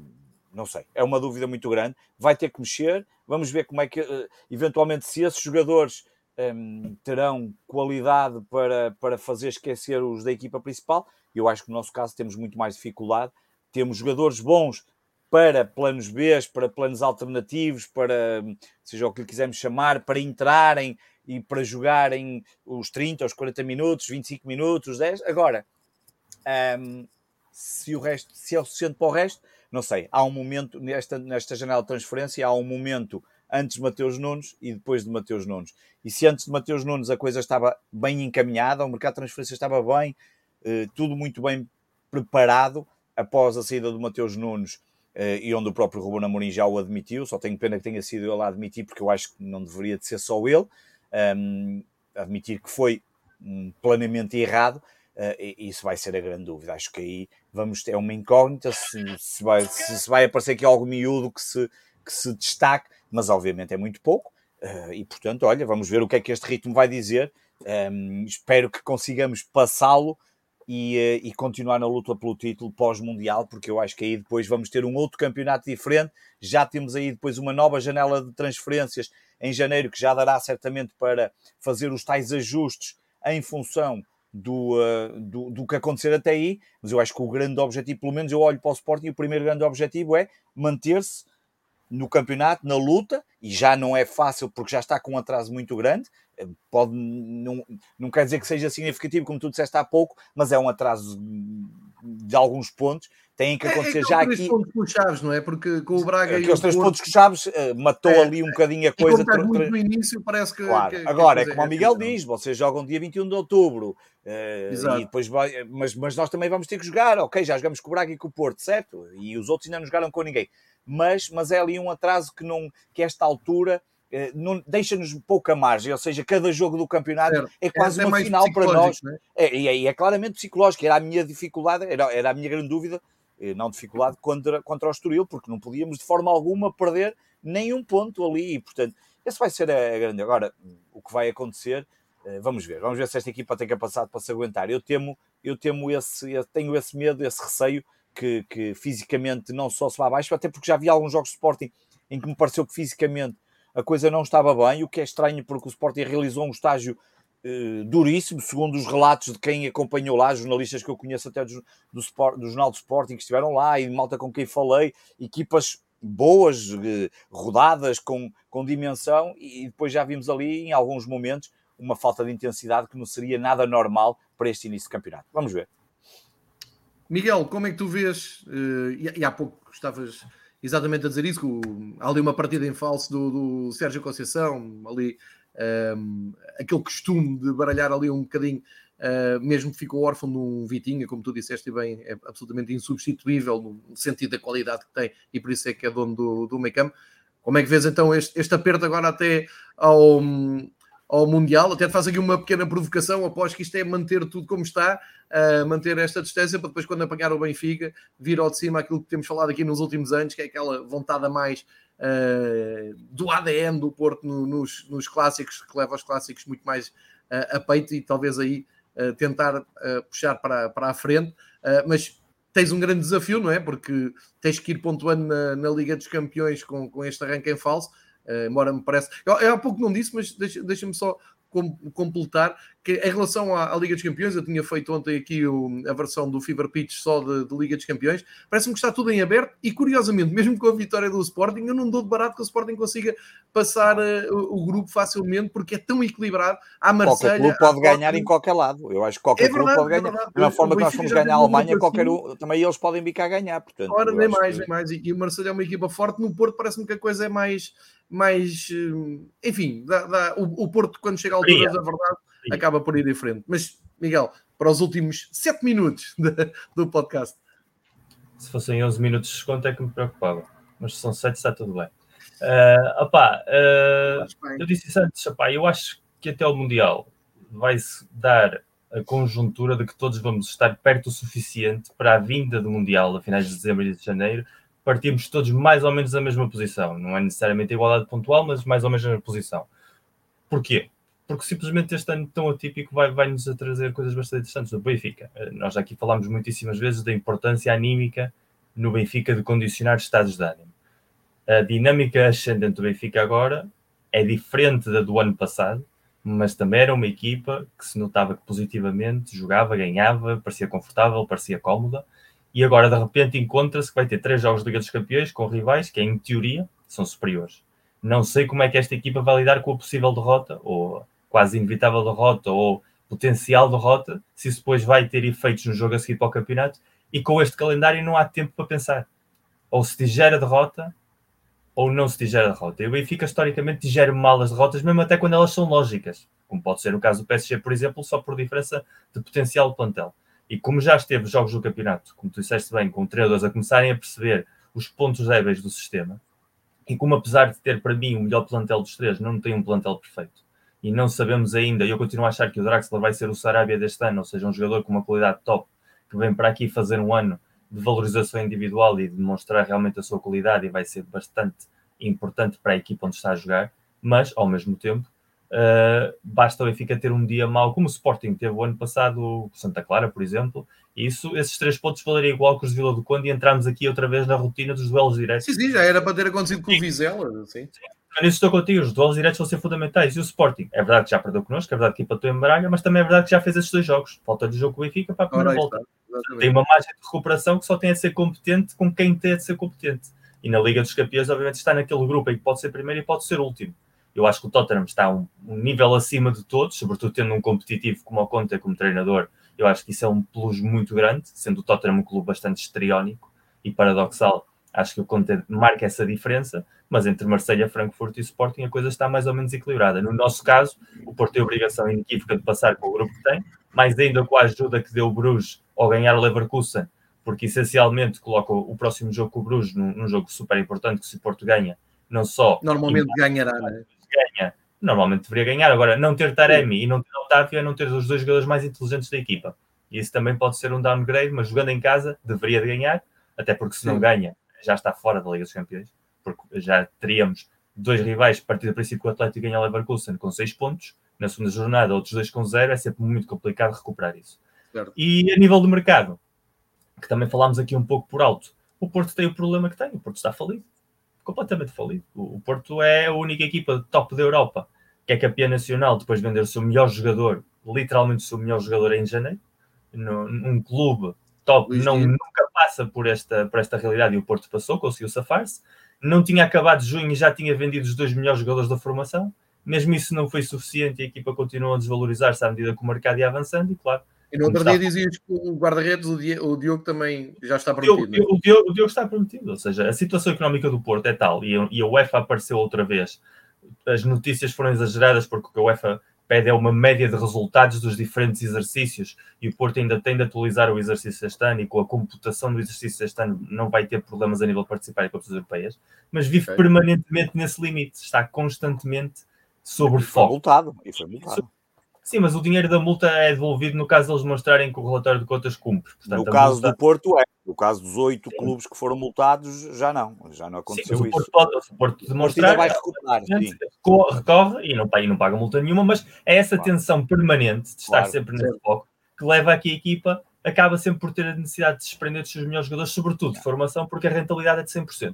não sei, é uma dúvida muito grande. Vai ter que mexer. Vamos ver como é que, eh, eventualmente, se esses jogadores eh, terão qualidade para, para fazer esquecer os da equipa principal. Eu acho que no nosso caso temos muito mais dificuldade. Temos jogadores bons para planos B, para planos alternativos, para seja o que lhe quisermos chamar, para entrarem e para jogarem os 30, os 40 minutos, 25 minutos, os 10. Agora, um, se o resto, se é o suficiente para o resto, não sei. Há um momento, nesta, nesta janela de transferência, há um momento antes de Mateus Nunes e depois de Mateus Nunes. E se antes de Mateus Nunes a coisa estava bem encaminhada, o mercado de transferência estava bem, tudo muito bem preparado, após a saída do Mateus Nunes, eh, e onde o próprio Ruben Amorim já o admitiu, só tenho pena que tenha sido ele a admitir, porque eu acho que não deveria de ser só ele, um, admitir que foi um planeamento errado, uh, isso vai ser a grande dúvida. Acho que aí vamos ter uma incógnita se, se, vai, se, se vai aparecer aqui algo miúdo que se, que se destaque, mas obviamente é muito pouco. Uh, e portanto, olha, vamos ver o que é que este ritmo vai dizer. Um, espero que consigamos passá-lo e, uh, e, continuar na luta pelo título pós-mundial, porque eu acho que aí depois vamos ter um outro campeonato diferente. Já temos aí depois uma nova janela de transferências em janeiro, que já dará certamente para fazer os tais ajustes em função do, uh, do, do, que acontecer até aí, mas eu acho que o grande objetivo, pelo menos eu olho para o Sporting, e o primeiro grande objetivo é manter-se no campeonato, na luta, e já não é fácil porque já está com um atraso muito grande, eh, pode, não, não quer dizer que seja significativo, como tu disseste há pouco, mas é um atraso de alguns pontos, têm que acontecer é, é já aqui. pontos com chaves, não é? Porque com o Braga Aqueles e o três Porto... pontos com chaves uh, matou é, ali um bocadinho a coisa. E muito no início, parece que. Claro. Que, Agora, que é como o Miguel diz, vocês jogam dia 21 de outubro, uh, e depois vai, mas, mas nós também vamos ter que jogar, ok? Já jogamos com o Braga e com o Porto, certo? E os outros ainda não jogaram com ninguém. Mas, mas é ali um atraso que, não, que esta altura eh, deixa-nos pouca margem, ou seja, cada jogo do campeonato é quase é uma final para nós. Né? É, e é, é, claramente psicológico, era a minha dificuldade, era, era a minha grande dúvida eh, não dificuldade contra, contra o Estoril, porque não podíamos de forma alguma perder nenhum ponto ali, e portanto, esse vai ser a, grande. Agora, o que vai acontecer, eh, vamos ver, vamos ver se esta equipa tem capacidade para se aguentar. Eu temo, eu temo esse, eu tenho esse medo, esse receio que, que fisicamente não só se vá abaixo, até porque já vi alguns jogos de Sporting em que me pareceu que fisicamente a coisa não estava bem, o que é estranho porque o Sporting realizou um estágio uh, duríssimo, segundo os relatos de quem acompanhou lá, jornalistas que eu conheço até do, do, Sport, do Jornal do Sporting que estiveram lá e malta com quem falei, equipas boas, uh, rodadas, com, com dimensão, e depois já vimos ali em alguns momentos uma falta de intensidade que não seria nada normal para este início de campeonato. Vamos ver. Miguel, como é que tu vês? Uh, e, há pouco estavas exatamente a dizer isso, que há ali uma partida em falso do, do Sérgio Conceição, ali um, aquele costume de baralhar ali um bocadinho, uh, mesmo que ficou órfão de um Vitinha, como tu disseste bem, é absolutamente insubstituível no sentido da qualidade que tem e por isso é que é dono do, do meio Como é que vês então este, este aperto agora até ao, ao Mundial. Até faço aqui uma pequena provocação, após que isto é manter tudo como está, uh, manter esta distância, para depois, quando apanhar o Benfica, vir ao de cima aquilo que temos falado aqui nos últimos anos, que é aquela vontade a mais uh, do ADN do Porto no, nos, nos clássicos, que leva os clássicos muito mais uh, a peito e talvez aí tentar puxar para, para a frente. mas tens um grande desafio, não é? Porque tens que ir pontuando na, na Liga dos Campeões com, com este arranque em falso embora me parece. Eu, eu, há pouco não disse, mas deixa-me deixa só completar que em relação à, à, Liga dos Campeões, eu tinha feito ontem aqui o, a versão do Fever Pitch só de, de Liga dos Campeões, parece-me que está tudo em aberto e curiosamente, mesmo com a vitória do Sporting, eu não dou de barato que o Sporting consiga passar uh, o, o, grupo facilmente porque é tão equilibrado. A Marselha, qualquer clube pode ganhar em qualquer lado. Eu acho que qualquer é verdade, clube pode é ganhar. É da mesma forma que nós fomos ganhar a Alemanha, qualquer um, também eles podem vir cá ganhar. Portanto, Ora, nem mais, que... nem mais. E, e o Marselha é uma equipa forte. No Porto parece-me que a coisa é mais mais eh, enfim, dá, dá, o, o, Porto, quando chega à altura da verdade, acaba por ir diferente. Mas, Miguel, para os últimos 7 minutos de, do podcast. Se fossem 11 minutos de desconto é que me preocupava, mas se são 7 está tudo bem. Uh, opá, uh, eu disse isso antes, opá, eu acho que até o Mundial vai-se dar a conjuntura de que todos vamos estar perto o suficiente para a vinda do Mundial a finais de dezembro e de janeiro partimos todos mais ou menos da mesma posição. Não é necessariamente igualdade pontual, mas mais ou menos na mesma posição. Porquê? Porque simplesmente este ano tão atípico vai, vai nos trazer coisas bastante interessantes do Benfica. Eh, nós aqui falámos muitíssimas vezes da importância anímica no Benfica de condicionar estados de ânimo. A dinâmica ascendente do Benfica agora é diferente da do ano passado, mas também era uma equipa que se notava que positivamente jogava, ganhava, parecia confortável, parecia cómoda e agora de repente encontra-se que vai ter três jogos de Liga dos Campeões com rivais que, em teoria, são superiores. Não sei como é que esta equipa vai lidar com a possível derrota, ou quase inevitável derrota, ou potencial derrota, se isso depois vai ter efeitos no jogo a seguir para o campeonato. E com este calendário não há tempo para pensar. Ou se digere a derrota, ou não se digere a derrota. E o Benfica, historicamente, digere mal as derrotas, mesmo até quando elas são lógicas. Como pode ser o caso do PSG, por exemplo, só por diferença de potencial do plantel. E como já esteve jogos do campeonato, como tu disseste bem, com treinadores a começarem a perceber os pontos débeis do sistema, e como apesar de ter para mim o melhor plantel dos três, não tem um plantel perfeito. E não sabemos ainda, eu continuo a achar que o Draxler vai ser o Sarabia deste ano, ou seja, um jogador com uma qualidade top, que vem para aqui fazer um ano de valorização individual e de demonstrar realmente a sua qualidade e vai ser bastante importante para a equipa onde está a jogar, mas ao mesmo tempo Uh, basta o Benfica ter um dia mau, como o Sporting teve o ano passado, Santa Clara, por exemplo, e isso, esses três pontos valeriam igual que os de Vila do Conde e entramos aqui outra vez na rotina dos duelos diretos. Sim, sim, já era para ter acontecido com sim. o Vizela. Sim. sim. Nisso estou contigo, os duelos diretos vão ser fundamentais. E o Sporting, é verdade que já perdeu connosco, é verdade que empatou em baralha, mas também é verdade que já fez esses dois jogos. Falta de jogo com o Benfica para a primeira volta. Tem uma margem de recuperação que só tem a ser competente com quem tem a ser competente. E na Liga dos Campeões, obviamente, está naquele grupo em que pode ser primeiro e pode ser último. Eu acho que o Tottenham está um, um nível acima de todos, sobretudo tendo um competitivo como o Conte como treinador. Eu acho que isso é um plus muito grande, sendo o Tottenham um clube bastante estriónico e paradoxal. Acho que o Conte marca essa diferença, mas entre Marselha, Frankfurt e Sporting a coisa está mais ou menos equilibrada. No nosso caso, o Porto tem a obrigação inequívoca de passar com o grupo que tem, mais ainda com a ajuda que deu o Bruges ao ganhar o Leverkusen, porque essencialmente coloca o próximo jogo com o Bruges num, num jogo super importante que se o Porto ganha, não só... Normalmente ganhará, não é? ganha. Normalmente deveria ganhar. Agora, não ter Taremi e não ter Otávio é não ter os dois jogadores mais inteligentes da equipa. E isso também pode ser um downgrade, mas jogando em casa deveria de ganhar, até porque se Sim. não ganha, já está fora da Liga dos Campeões, porque já teríamos dois rivais, a partir do princípio que o Atlético ganha o Leverkusen com seis pontos, na segunda jornada outros dois com zero, é sempre muito complicado recuperar isso. Certo. E a nível do mercado, que também falámos aqui um pouco por alto, o Porto tem o problema que tem, o Porto está falido completamente falido. O Porto é a única equipa top da Europa que é campeã nacional, depois vender o seu melhor jogador, literalmente o seu melhor jogador em janeiro, num clube top, não, nunca passa por esta, por esta realidade e o Porto passou, conseguiu safar-se. Não tinha acabado junho e já tinha vendido os dois melhores jogadores da formação. Mesmo isso não foi suficiente e a equipa continuou a desvalorizar-se à medida que o mercado ia avançando, e claro, e no outro dia dizias que o guarda-redes, o, Diogo, também já está prometido. É? O Diogo, o Diogo, está prometido, ou seja, a situação económica do Porto é tal, e, e a UEFA apareceu outra vez. As notícias foram exageradas porque a UEFA pede é uma média de resultados dos diferentes exercícios e o Porto ainda tem de atualizar o exercício este ano e com a computação do exercício este ano não vai ter problemas a nível de participar em competições europeias, mas vive okay. permanentemente nesse limite, está constantemente sobre foco. Multado, e foi multado. Sim, mas o dinheiro da multa é devolvido no caso deles mostrarem que o relatório de contas cumpre. Portanto, no caso multa... do Porto é. No caso dos oito clubes que foram multados, já não. Já não aconteceu sim, isso. O Porto, o Porto demonstrar, vai recuperar, recorre e não, e não paga multa nenhuma, mas é essa claro. tensão permanente de estar claro. sempre nesse foco que leva a que a equipa acaba sempre por ter a necessidade de se desprender dos seus melhores jogadores, sobretudo de formação, porque a rentabilidade é de 100%.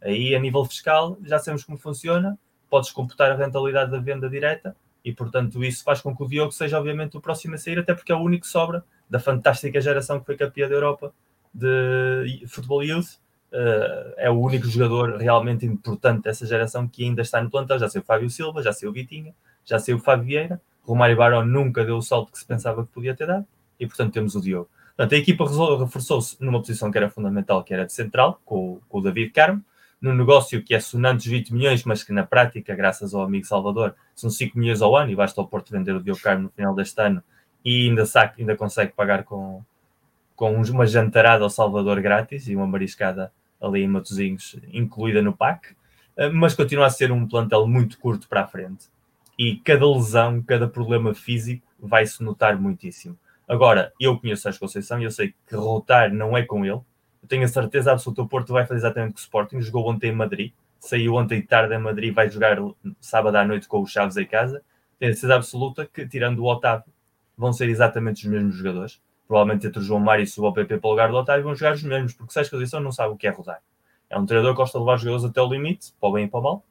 Aí, a nível fiscal, já sabemos como funciona, podes computar a rentabilidade da venda direta e portanto isso faz com que o Diogo seja obviamente o próximo a sair, até porque é o único que sobra da fantástica geração que foi campeã da Europa de futebol youth. Uh, é o único jogador realmente importante dessa geração que ainda está no plantel. Já sei o Fábio Silva, já sei o Vitinha, já sei o Fábio Vieira. Romário Barão nunca deu o salto que se pensava que podia ter dado e portanto temos o Diogo. Portanto, a equipa reforçou-se numa posição que era fundamental, que era de central, com, com o David Carmo, num negócio que é sonante 20 milhões, mas que na prática, graças ao amigo Salvador, são 5 milhões ao ano e basta ao Porto vender o Diogo Carmo no final deste ano e ainda, saca, ainda consegue pagar com, com uma jantarada ao Salvador grátis e uma mariscada ali em Matozinhos incluída no PAC, eh, mas continua a ser um plantel muito curto para a frente. E cada lesão, cada problema físico vai-se notar muitíssimo. Agora, eu conheço a Conceição e eu sei que rotar não é com ele, eu tenho a certeza absoluta, o Porto vai fazer exatamente o que o Sporting jogou ontem em Madrid, saiu ontem tarde em Madrid, vai jogar sábado à noite com o Chaves em casa. Tenho a certeza absoluta que, tirando o Otávio, vão ser exatamente os mesmos jogadores. Provavelmente entre o João Mário e o PP para o lugar do Otávio vão jogar os mesmos, porque a exposição não sabe o que é rodar. É um treinador que gosta de levar os jogadores até o limite, para o bem e para o mal,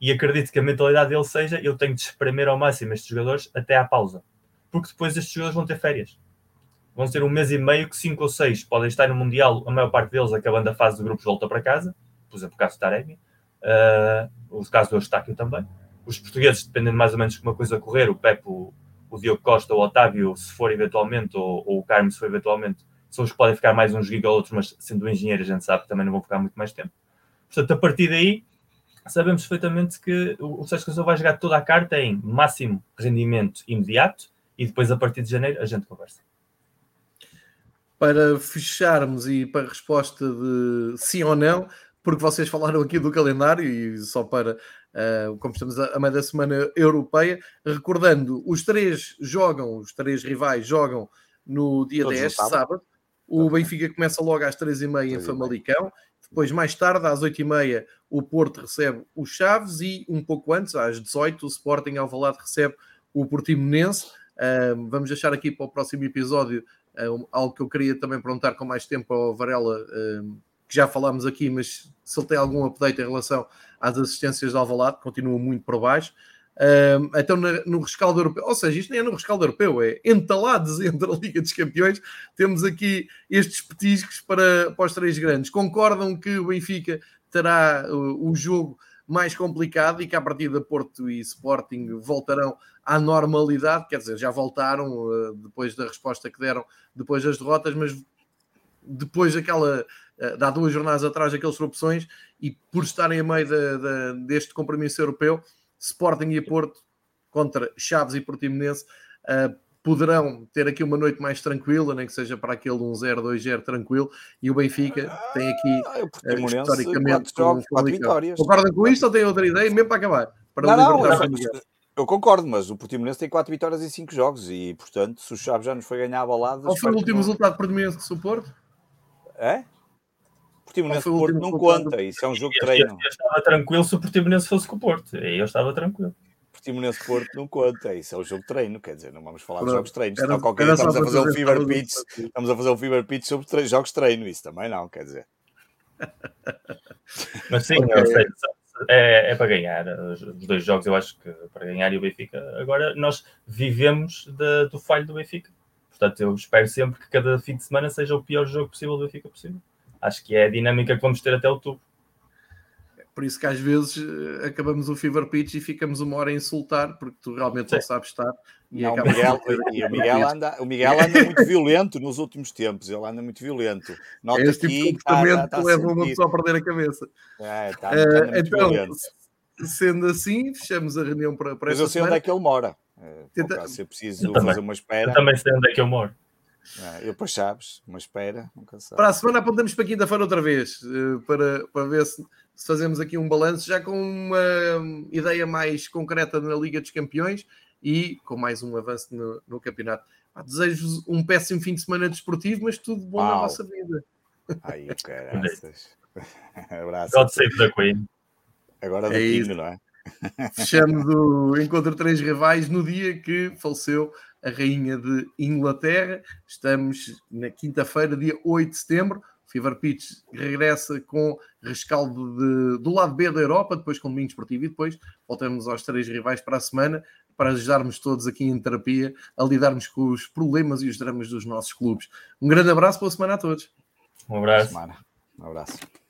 e acredito que a mentalidade dele seja eu tenho de espremer ao máximo estes jogadores até à pausa, porque depois estes jogadores vão ter férias vão ser um mês e meio que cinco ou seis podem estar no Mundial, a maior parte deles acabando a fase de grupos volta para casa, por exemplo, o caso do Taremi, uh, o caso do Eustáquio também. Os portugueses, dependendo mais ou menos de como a coisa correr, o Pepe, o, o Diogo Costa, o Otávio, se for eventualmente, ou, ou o Carmo, se for eventualmente, são os que podem ficar mais um giga ou outro, mas sendo engenheiro, a gente sabe que também não vão ficar muito mais tempo. Portanto, a partir daí, sabemos perfeitamente que o Sérgio Conceição vai jogar toda a carta em máximo rendimento imediato e depois, a partir de janeiro, a gente conversa para fecharmos e para a resposta de sim ou não, porque vocês falaram aqui do calendário e só para, uh, como estamos a, meio da semana europeia, recordando, os três jogam, os três rivais jogam no dia Todos 10, sábado. O Benfica começa logo às 3h30 em Famalicão. Depois, mais tarde, às 8h30, o Porto recebe o Chaves e um pouco antes, às 18 o Sporting Alvalade recebe o Portimonense. Uh, vamos deixar aqui para o próximo episódio algo que eu queria também perguntar com mais tempo ao Varela, hum, que já falámos aqui, mas se ele tem algum update em relação às assistências de Alvalade, continua muito por baixo. Hum, então, no rescaldo europeu, ou seja, isto nem é no rescaldo europeu, é entalados entre a Liga dos Campeões. Temos aqui estes petiscos para, para os três grandes. Concordam que o Benfica terá o, o jogo mais complicado e que a partir da Porto e Sporting voltarão à normalidade, quer dizer, já voltaram uh, depois da resposta que deram depois das derrotas, mas depois daquela, uh, há duas jornadas atrás, aquelas opções, e por estarem a meio de, deste compromisso europeu, Sporting e Porto contra Chaves e Portimonense uh, poderão ter aqui uma noite mais tranquila, nem que seja para aquele 1-0, 2-0 tranquilo, e o Benfica tem aqui ah, historicamente jogos, um vitórias. Concordam com isto ou têm outra ideia, mesmo para acabar? Para não, não, eu concordo, mas o Portimonense tem 4 vitórias em 5 jogos e, portanto, se o Chaves já nos foi ganhar a balada... Qual foi o último resultado do Portimonense do Porto? É? Portimonense Porto não conta, isso é um jogo de treino. Eu, eu, estava tranquilo se o Portimonense fosse com o Porto, aí eu estava tranquilo. Portimonense Porto não conta, isso é o jogo de treino, quer dizer, não vamos falar de jogos de treino. Era, qualquer dia estamos a fazer um fever pitch, estamos a fazer um fever pitch sobre tre jogos de treino, isso também não, quer dizer. Mas sim, okay. sei, é, é, para ganhar. Os, os, dois jogos eu acho que para ganhar e o Benfica. Agora nós vivemos de, do falho do Benfica. Portanto, eu espero sempre que cada fim de semana seja o pior jogo possível do Benfica possível. Acho que é a dinâmica que vamos ter até outubro. Por isso que às vezes eh, acabamos o Fever Pitch e ficamos uma hora a insultar, porque tu realmente Sim. não sabes estar. E não, o Miguel, e o, Miguel anda, o Miguel anda muito violento nos últimos tempos, ele anda muito violento. Nota é este tipo de comportamento tá, tá, tá leva uma pessoa a perder a cabeça. É, tá, uh, então, violento. sendo assim, fechamos a reunião para, para Mas eu sei onde é que ele mora. É, Tenta... Se eu preciso eu fazer também. uma espera. Eu também sei onde é que eu moro. É, eu depois sabes, uma espera, nunca sabe. Para a semana apontamos para quinta-feira outra vez, eh, para, para ver se, se fazemos aqui um balanço, já com uma ideia mais concreta na Liga dos Campeões e com mais um avanço no, no campeonato. Desejo-vos um péssimo fim de semana desportivo, mas tudo bom Uau. na vossa vida. Aí, caraças. Abraço. God save the Queen. Agora do é King, não é? Fechamos o Encontro Três Rivais no dia que faleceu a Rainha de Inglaterra. Estamos na quinta-feira, dia 8 de setembro. O Fever Pitch regressa com rescaldo de, do lado B da Europa, depois com domingo esportivo e depois voltamos aos três rivais para a semana para ajudarmos todos aqui em terapia a lidarmos com os problemas e os dramas dos nossos clubes. Um grande abraço, boa semana a todos. Um abraço. Um abraço.